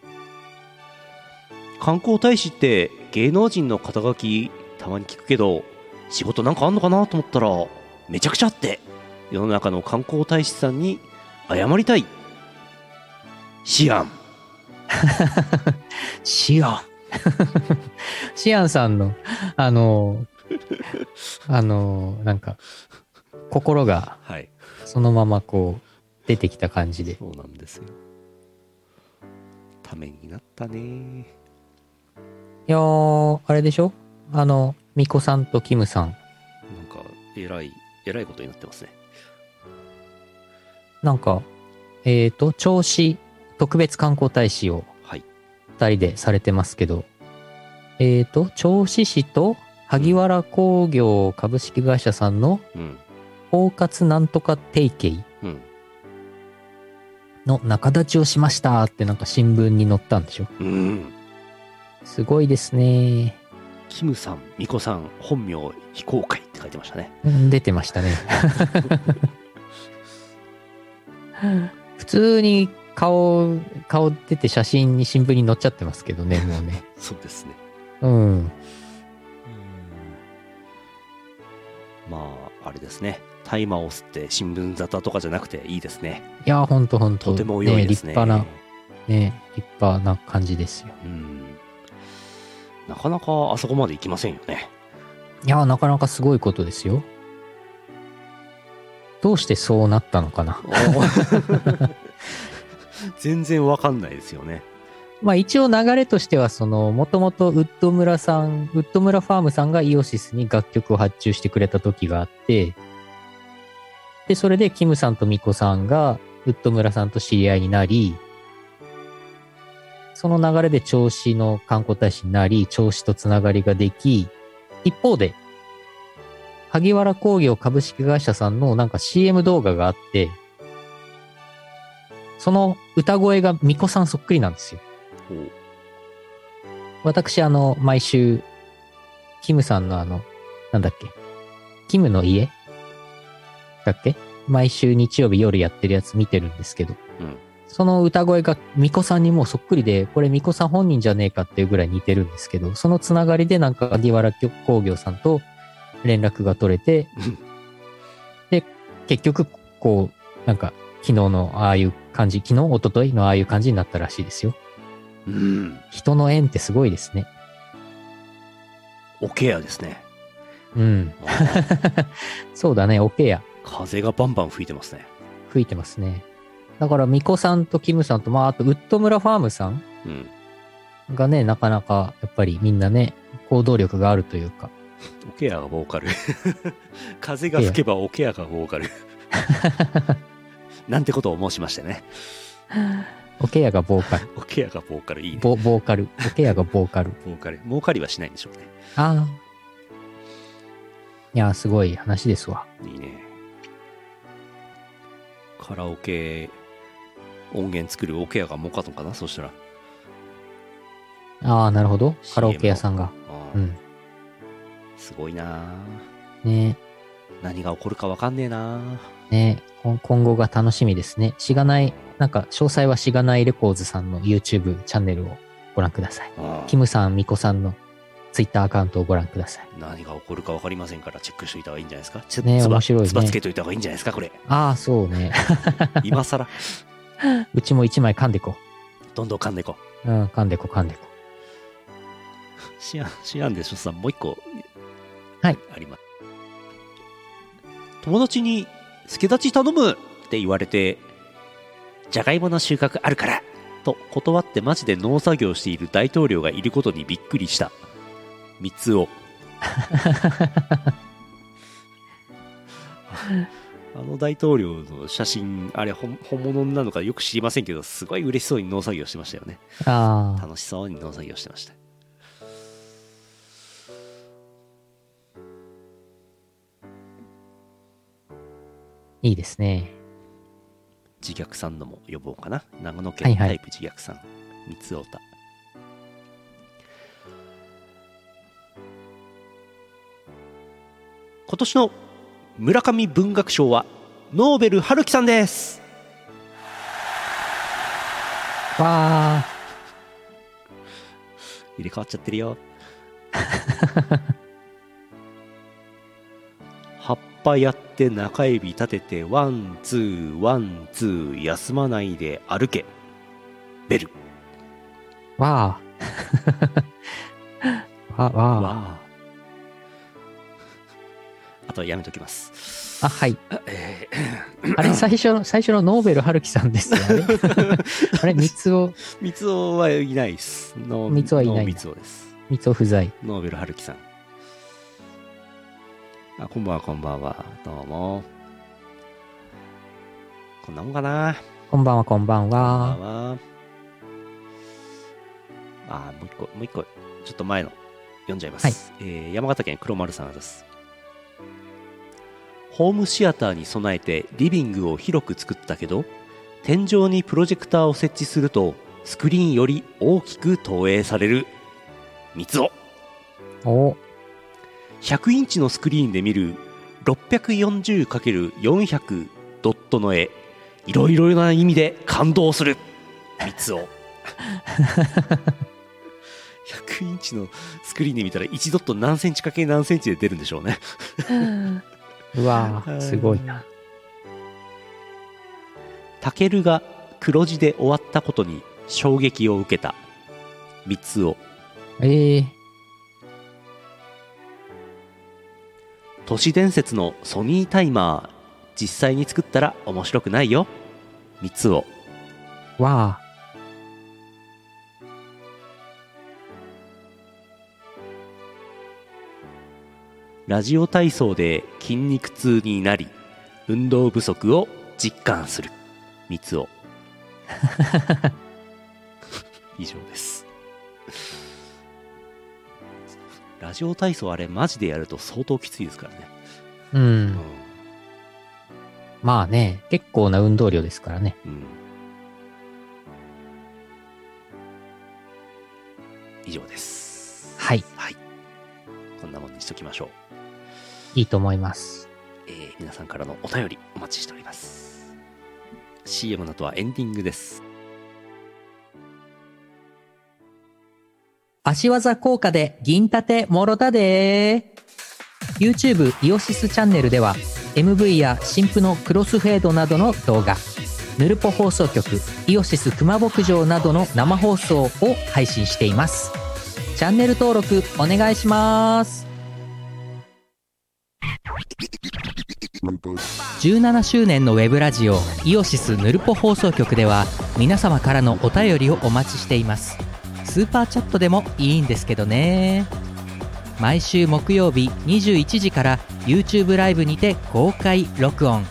観光大使って芸能人の肩書きたまに聞くけど仕事なんかあんのかなと思ったらめちゃくちゃあって世の中の観光大使さんに謝りたいシアン
シアン。シアンさんの、あの、あの、なんか、心が
はい
そのままこう、出てきた感じで。
そうなんですよためになったね
いやー、あれでしょ？あの、ミコさんとキムさん。
なんかえらいえらいことになってますね
なんか、えっ、ー、と、銚子特別観光大使を
はい。
二人でされてますけど、えっ、ー、と、銚子市と萩原工業株式会社さんの
うん。
包括なんとか提携
うん。
の仲立ちをしましたってなんか新聞に載ったんでしょ？
うん。
すごいですね。
キムさんミコさん本名非公開って書いてましたね。
うん出てましたね。普通に顔、顔出て写真に新聞に載っちゃってますけどね、もうね。
そうですね
うん。
まああれですね大麻を吸って新聞沙汰とかじゃなくていいですね
いや、ほんとほんと。
とても良いですね
立派な、ね、立派な感じですよ。
うんなかなかあそこまで行きませんよね
いや、なかなかすごいことですよ。どうしてそうなったのかな。
全然わかんないですよね。
まあ一応流れとしては、その、もともとウッド村さん、ウッド村ファームさんがイオシスに楽曲を発注してくれた時があって、で、それでキムさんとミコさんがウッド村さんと知り合いになり、その流れで銚子の観光大使になり、銚子とつながりができ、一方で、萩原工業株式会社さんのなんか CM 動画があって、その歌声が巫女さんそっくりなんですよ。私、あの、毎週、キムさんのあの、なんだっけ、キムの家？だっけ？毎週日曜日夜やってるやつ見てるんですけど、
うん。
その歌声が巫女さんにもうそっくりで、これ巫女さん本人じゃねえかっていうぐらい似てるんですけど、そのつながりでなんか萩原工業さんと連絡が取れて
うん、
で、結局、こう、なんか、昨日のああいう感じ、昨日、一昨日のああいう感じになったらしいですよ。
うん。
人の縁ってすごいですね。
オケアですね。
うん。そうだね、オケや。
風がバンバン吹いてますね。
吹いてますね。だから、ミコさんとキムさんと、まあ、あと、ウッド村ファームさん
うん。
がね、なかなか、やっぱりみんなね、行動力があるというか。
オケアがボーカル。風が吹けばオケアがボーカル。なんてことを申しましてね。
オケヤがボーカル。
オケアがボーカルいいね。
ボボーカル。オケヤがボーカル。
ボーカル。儲かりはしないんでしょうね。
ああ。いや、すごい話ですわ。
いいね。カラオケ音源作るオケアが儲かったのかなそしたら。
ああ、なるほど。カラオケ屋さんが。うん。
すごいな
ね
何が起こるかわかんねえな
ね今今後が楽しみですね。しがない、なんか、詳細はしがないレコーズさんの YouTube チャンネルをご覧ください。キムさん、ミコさんの Twitter アカウントをご覧ください。
何が起こるかわかりませんからチェックしといた方がいいんじゃないですか？つ
ね
つば
面白いね
つばつけといた方がいいんじゃないですかこれ。
ああ、そうね。
今更。
うちも一枚噛んでこ
どんどん噛んでいこう。
う。うん、噛んでこ、噛んでこ。
シアン、シアンでしょさん、もう一個。
はい。
あります。友達に、助立ち頼むって言われて、じゃがいもの収穫あるからと断ってマジで農作業している大統領がいることにびっくりした。三つを。あの大統領の写真、あれ本本物なのかよく知りませんけど、すごい嬉しそうに農作業してましたよね。楽しそうに農作業してました。
いいですね。
自虐さんのも呼ぼうかな。長野
はいはい
県タイプ自虐さん。三つおた。今年の村上文学賞はノーベル春樹さんです。
わあ、
入れ替わっちゃってるよ。ぱやって中指立ててワンツーワンツー休まないで歩けベル
わあ。わ、わあ。
わああとはやめときます
あ、はい。
え
あれ、最初の、最初のノーベル春樹さんですよ。あ れあれ、三つを、
ー、三つおはいないです
三つはいない
三つおです
三つを不在。
ノーベル春樹さんあこんばんはこんばんはどうもこんなもんかな
こんばんは、こんばん
こんばん
は。
は。あー、もう一個、もう一個、ちょっと前の読んじゃいます。
はい
えー山形県黒丸さんです。ホームシアターに備えてリビングを広く作ったけど、天井にプロジェクターを設置すると、スクリーンより大きく投影される。三つを
お、
100インチのスクリーンで見る 640×400 ドットの絵いろいろな意味で感動する。三つを。100インチのスクリーンで見たら1ドット何センチかけ何センチで出るんでしょうね。
うわあ、すごいな。
タケルが黒字で終わったことに衝撃を受けた。三つを。
ええ
都市伝説のソニータイマー実際に作ったら面白くないよ。三つを。
わあ。
ラジオ体操で筋肉痛になり運動不足を実感する。三つを。以上ですラジオ体操あれマジでやると相当きついですからね
う。
うんん。
まあね、結構な運動量ですからね。
うん。以上です。
はい。
はい。こんなもんにしときましょう。
いいと思います。
えー皆さんからのお便りお待ちしております。CM の後はエンディングです。
足技効果で銀盾もろたで。YouTube イオシスチャンネルでは MV や新譜のクロスフェードなどの動画ヌルポ放送局イオシス熊牧場などの生放送を配信しています。チャンネル登録お願いします。17周年のウェブラジオイオシスヌルポ放送局では皆様からのお便りをお待ちしています。スーパーチャットでもいいんですけどね。毎週木曜日21時から YouTube ライブにて公開録音。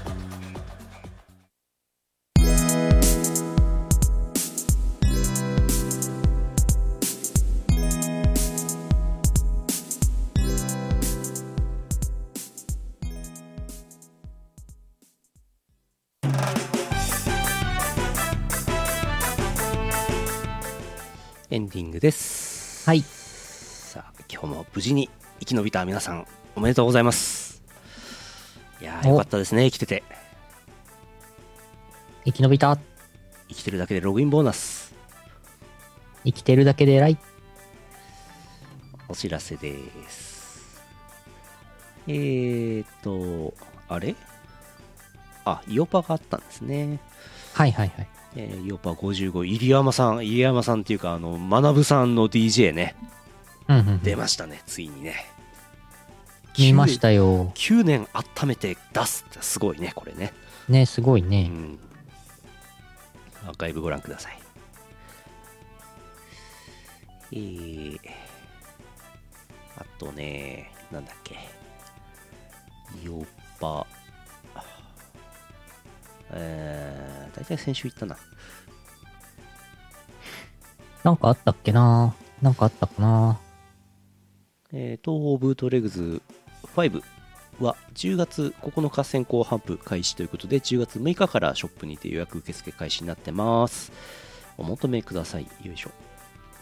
ディングです。
はい
さあ、今日も無事に生き延びた皆さん、おめでとうございます。いやよかったですね、生きてて。
生き延びた
生きてるだけでログインボーナス。
生きてるだけで偉い
お知らせです。えーと、あれ？あ、イオパがあったんですね。
はいはいはい
えー、イオパ55、入山さん、入山さんっていうか、あの、学さんの DJ ね、
うんうん
出ましたね、ついにね。
見ましたよ
9年温めて出すってすごいね、これね。
ねすごいうね
ん。アーカイブご覧ください。えー、あとね、なんだっけ。イオパ。えー、大体先週言ったな。
なんかあったっけな？なんかあったかな？
えー、東方ブートレグズ5は10月9日先行販布開始ということで10月6日からショップにて予約受付開始になってます。お求めください。よいしょ。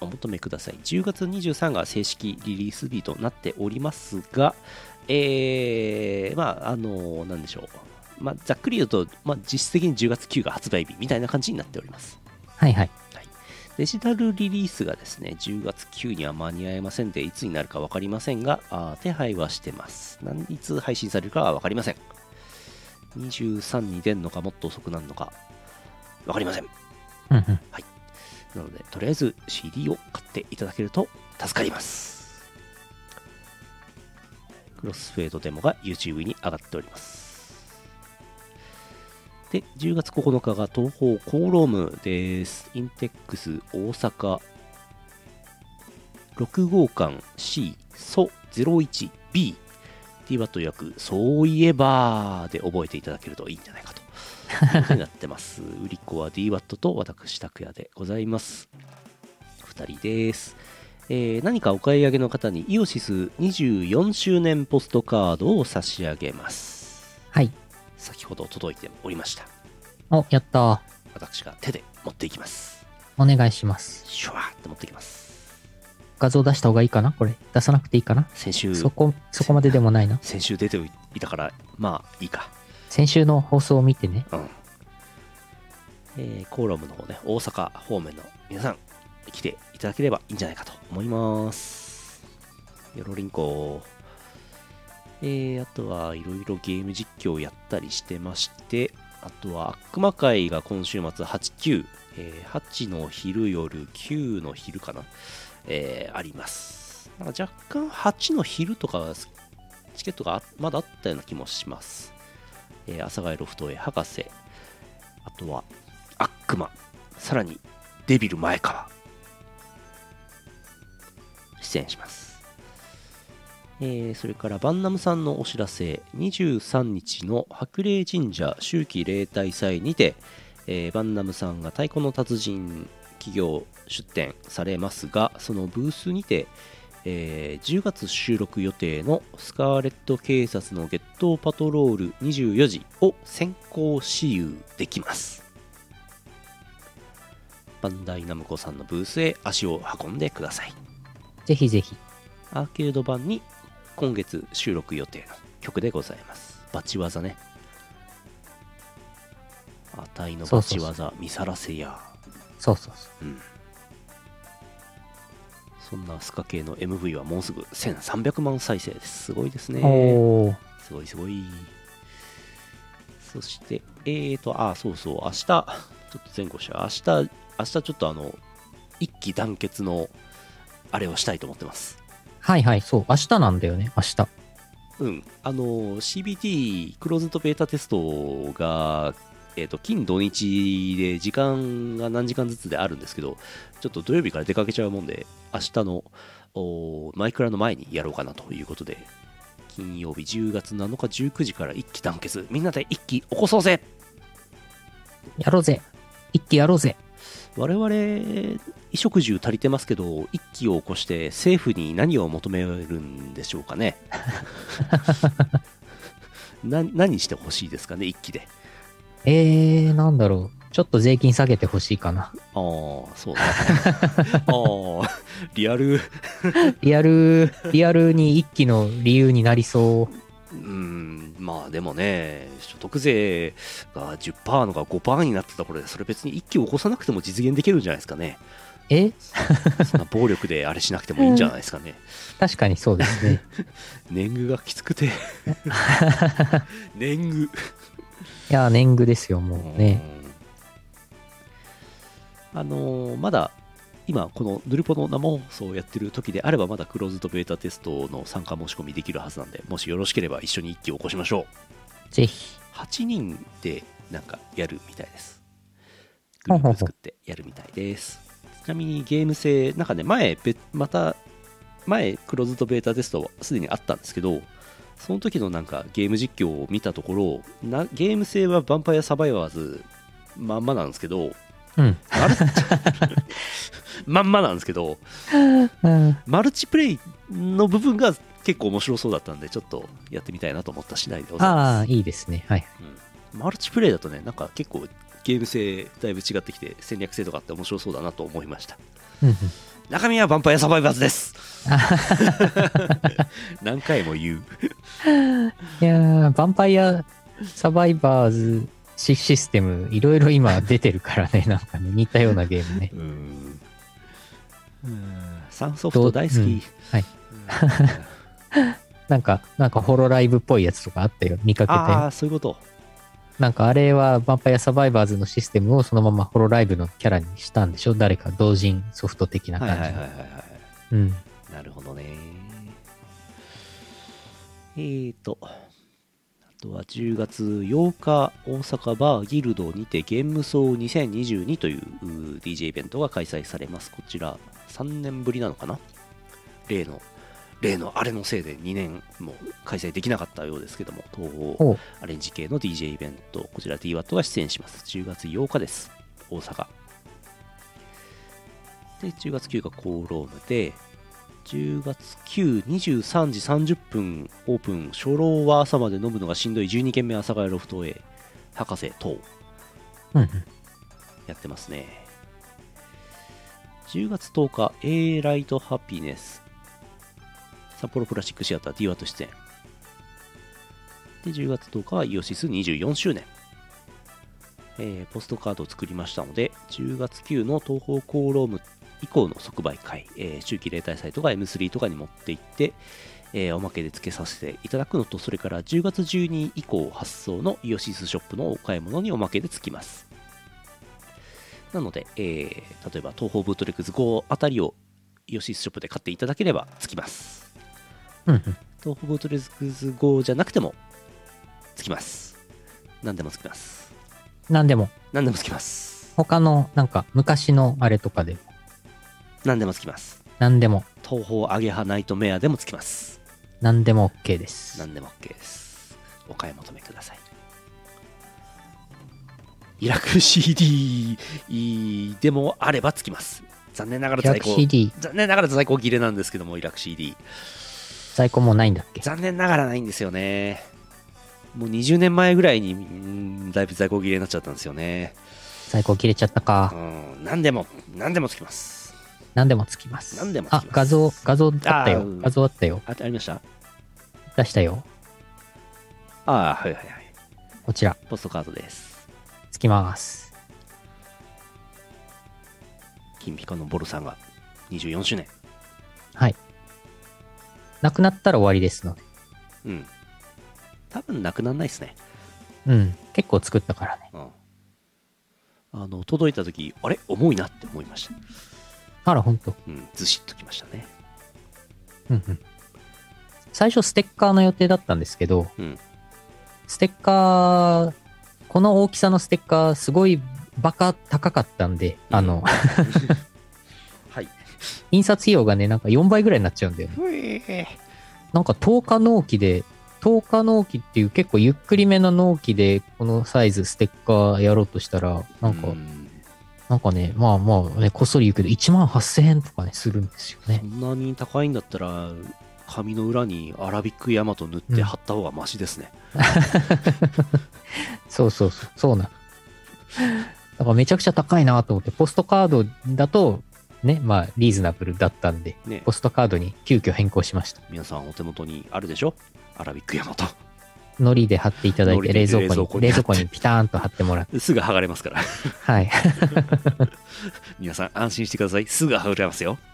お求めください。10月23が正式リリース日となっておりますがえー、まああのなんでしょうまあざっくり言うと、まあ、実質的に10月9が発売日みたいな感じになっております
はいはい
デジタルリリースがですね、10月9には間に合いませんで、いつになるか分かりませんが、あー手配はしてます。何いつ配信されるかは分かりません。23に出るのか、もっと遅くなるのか、分かりません。
うんうん
なので、とりあえず CD を買っていただけると助かります。クロスフェードデモが YouTube に上がっております。で、10月9日が東方コーロームです。インテックス大阪6号館 C ソ 01B DWAT 役そういえばで覚えていただけるといいんじゃないかとなってます。売り子は DWAT と私拓也でございます。2人です。えー何かお買い上げの方にイオシス24周年ポストカードを差し上げます。
はい
先ほど届いておりました。
おやった
私が手で持っていきます。
お願いします
シュワーって持ってきます。
画像出した方がいいかな？これ出さなくていいかな？
先週、
そこそこまででもないな
先週出ていたから、まあいいか。
先週の放送を見てね
うん。えーコーラムの方ね、大阪方面の皆さん、来ていただければいいんじゃないかと思います。よろりんこ。えー、あとはいろいろゲーム実況をやったりしてまして、あとは悪魔会が今週末8、9、えー8の昼夜、9の昼かな、えーあります。なんか若干8の昼とかチケットがまだあったような気もします。えー、阿佐ヶ谷ロフトへ博士、あとは悪魔、さらにデビル前川、出演します。えーそれからバンナムさんのお知らせ、23日の白麗神社秋季例大祭にて、えーバンナムさんが太鼓の達人企業出展されますが、そのブースにて、えー10月収録予定のスカーレット警察のゲットパトロール24時を先行私有できます。バンダイナムコさんのブースへ足を運んでください。
ぜひぜひ。
アーケード版に今月収録予定の曲でございます。バチ技ね。あたいのバチ技見さらせや。
そうそうそう。
うん。そんなスカ系の MV はもうすぐ1300万再生です。すごいですね。すごいすごい。そして、えーと、あ、そうそう、明日、ちょっと前後し。明日、明日ちょっとあの、一気団結の、あれをしたいと思ってます。
はいはい、そう。明日なんだよね、明日。
うん。あの、CBT、クローズドベータテストが、えーと、金土日で時間が何時間ずつであるんですけど、ちょっと土曜日から出かけちゃうもんで、明日の、おマイクラの前にやろうかなということで、金曜日10月7日19時から一気団結、みんなで一気起こそうぜ
やろうぜ。一気やろうぜ。
我々、衣食住足りてますけど、一気を起こして政府に何を求めるんでしょうかね。な何してほしいですかね、一気で。
えー、なんだろう。ちょっと税金下げてほしいかな。
ああ、そうだ。ああ、リアル。
リアル、リアルに一気の理由になりそう。
うん、まあでもね、所得税が10%のが5%になってた頃で、それ別に一気を起こさなくても実現できるんじゃないですかね。
え？
そんな暴力であれしなくてもいいんじゃないですかね。
確かにそうですね。
年貢がきつくて。年貢。
いや、年貢ですよ、もうね。
うんあのーまだ今このヌルポの生放送をやってる時であればまだクローズドベータテストの参加申し込みできるはずなんでもしよろしければ一緒に一気を起こしましょう。
ぜひ。
8人でなんかやるみたいです。グループ作ってやるみたいです。ちなみにゲーム性なんかね前べまた前クローズドベータテストはすでにあったんですけどその時のなんかゲーム実況を見たところなゲーム性はヴァンパイアサバイバーズまんまなんですけど
うん。
まんまなんですけど
うん。
マルチプレイの部分が結構面白そうだったんでちょっとやってみたいなと思った次第でござい
ああ、
ます
いいですね。はい。
うん。マルチプレイだとねなんか結構ゲーム性だいぶ違ってきて戦略性とかって面白そうだなと思いました。
うんうん。
中身はヴァンパイアサバイバーズです。何回も言う。
いやー、ヴァンパイアサバイバーズシシステム、いろいろ今出てるからね、なんかね、似たようなゲームね。
うんサンソフト大好き、
うんはい
うん
なんか、なんかホロライブっぽいやつとかあったよ。見かけ
あ
て。
あそういうこと
なんかあれはヴァンパイアサバイバーズのシステムをそのままホロライブのキャラにしたんでしょ？誰か同人ソフト的な
はい
感じの。
はいはいはいはい
うん。
なるほどね。えーと、あとは10月8日、大阪バーギルドにてゲームソー2022という DJ イベントが開催されます。こちら3年ぶりなのかな？例の、例のあれのせいで2年も開催できなかったようですけども、東
お
方
う
アレンジ系の DJ イベント、こちら DWAT が出演します。10月8日です。大阪。で、10月9日コーロームで、10月9、23時30分オープン、初老は朝まで飲むのがしんどい12軒目阿佐ヶ谷ロフトへ、博士等、
うん。
やってますね。10月10日、A ライトハピネス、札幌プラスチックシアター DWAT 出演。で、10月10日はイオシス24周年。えーポストカードを作りましたので、10月9の東方コーローム以降の即売会、えー周期例大サイトが M3 とかに持って行って、えーおまけで付けさせていただくのと、それから10月12以降発送のイオシスショップのお買い物におまけで付きます。なので、えー例えば東方ブートレックス5あたりをイオシスショップで買っていただければ付きます。東方ブートレックス5じゃなくても付きます。何でも付きます。
なんでも、
何でも付きます。
他の、なんか昔のあれとかで、
何でも付きます。
なんでも、
東方アゲハナイトメアでも付きます。
なんでも OK です。
何でも OK です。お買い求めください。イラク CD でもあれば付きます。残念ながら在庫
CD、
残念ながら在庫切れなんですけどもイラク CD
在庫もうないんだっけ？
残念ながらないんですよねもう20年前ぐらいにうんだいぶ在庫切れになっちゃったんですよね
在庫切れちゃった
う
か。
ん何でも何でもつきます
何でもつきます。
何でも
あ、画像、画像あったよ。画像あったよ。
あありました
出したよ。
ああはいはいはい
こちら、
ポストカードです
つきます。
金ピカのボルさんが24周年
はい。なくなったら終わりですので。
うん多分なくならないですね
うん。結構作ったからね。
うんあの届いた時あれ？重いなって思いました
あら、ほんと。
うんずしっときましたね
うんうん。最初ステッカーの予定だったんですけど、
うん
ステッカー、この大きさのステッカー、すごいバカ高かったんで、あの、
はい
印刷費用がね、なんか4倍ぐらいになっちゃうんだよね。なんか10日納期で、10日納期っていう結構ゆっくりめの納期で、このサイズステッカーやろうとしたら、なんか、
うん
なんかね、まあまあね、こっそり言うけど、1万8000円とかね、するんですよね
そ。んなに高いんだったら紙の裏にアラビックヤマト塗って貼った方がマシですね、
そうそうそう、そうなの。だからめちゃくちゃ高いなと思って、ポストカードだと、ね、まあ、リーズナブルだったんで、
ね
ポストカードに急遽変更しました。
皆さんお手元にあるでしょ？アラビックヤマト
ノリで貼っていただいて、冷蔵庫に、冷
冷蔵庫に
ピターンと貼ってもらって、
すぐ剥がれますから。
はい。
皆さん安心してください。すぐ剥がれますよ。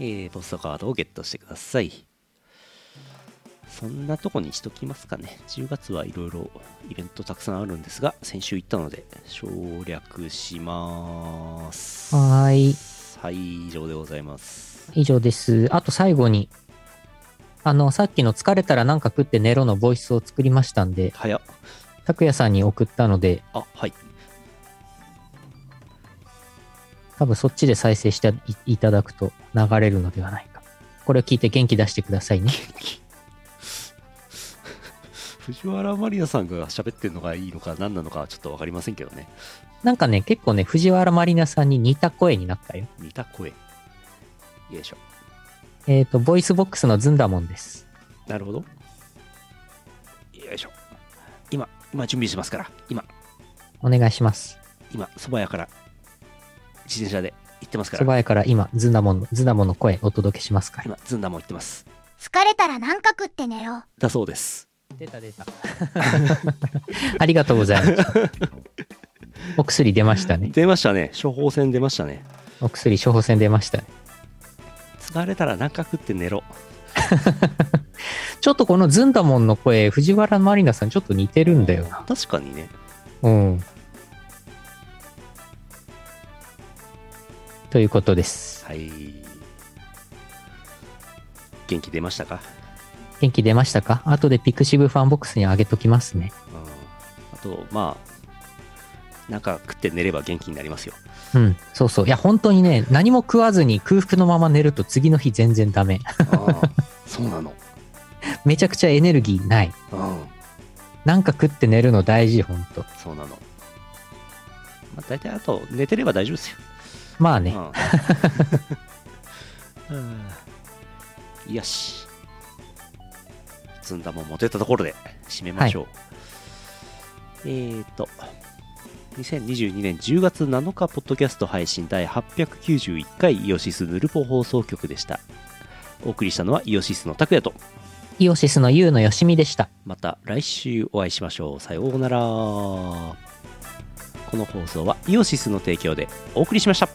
えー、ポストカードをゲットしてください。そんなとこにしときますかね。10月はいろいろイベントたくさんあるんですが先週行ったので省略します。
はーい。
はい以上でございます。
以上です。あと最後に、あの、さっきの疲れたらなんか食って寝ろのボイスを作りましたんで、
早っ
拓也さんに送ったので、
あはい
多分そっちで再生していいただくと流れるのではないか。これを聞いて元気出してくださいね。
藤原マリナさんが喋ってるのがいいのか何なのかはちょっと分かりませんけどね
なんかね、結構ね、藤原まりなさんに似た声になったよ。
似た声よいしょ
えっ、と、ボイスボックスのずんだもんです。
なるほどよいしょ今今準備しますから今
お願いします。
今蕎麦屋から自転車で行ってますから
そば屋から今、ズンダモンの、ズンダモンの声お届けしますから。
今ずんだもん行ってます
疲れたらなんか食って寝ろ
だそうです
出た出た。ありがとうございます。お薬出ましたね。
出ましたね処方箋出ましたね
お薬処方箋出ましたね。
疲れたら何か食って寝ろ
ちょっとこのズンダモンの声、藤原まりなさんちょっと似てるんだよな。
確かにね
うん。ということです。
はい元気出ましたか？
元気出ましたか？後でピクシブファンボックスに上げときますね。
うんあとまあなんか食って寝れば元気になりますよ
うん、そうそう。いや、本当にね、何も食わずに空腹のまま寝ると次の日全然ダメ。
そうなの
めちゃくちゃエネルギーない。
うん
なんか食って寝るの大事、ほんと。
そうなの。まあ、大体あと寝てれば大丈夫ですよ。
まあね。
うん よし。ずんだもん持てたところで締めましょう。えーと、2022年10月7日、ポッドキャスト配信第891回イオシスヌルポ放送局でした。お送りしたのはイオシスの拓也と、
イオシスのユウのよしみでした。
また来週お会いしましょう。さようなら。この放送はイオシスの提供でお送りしました。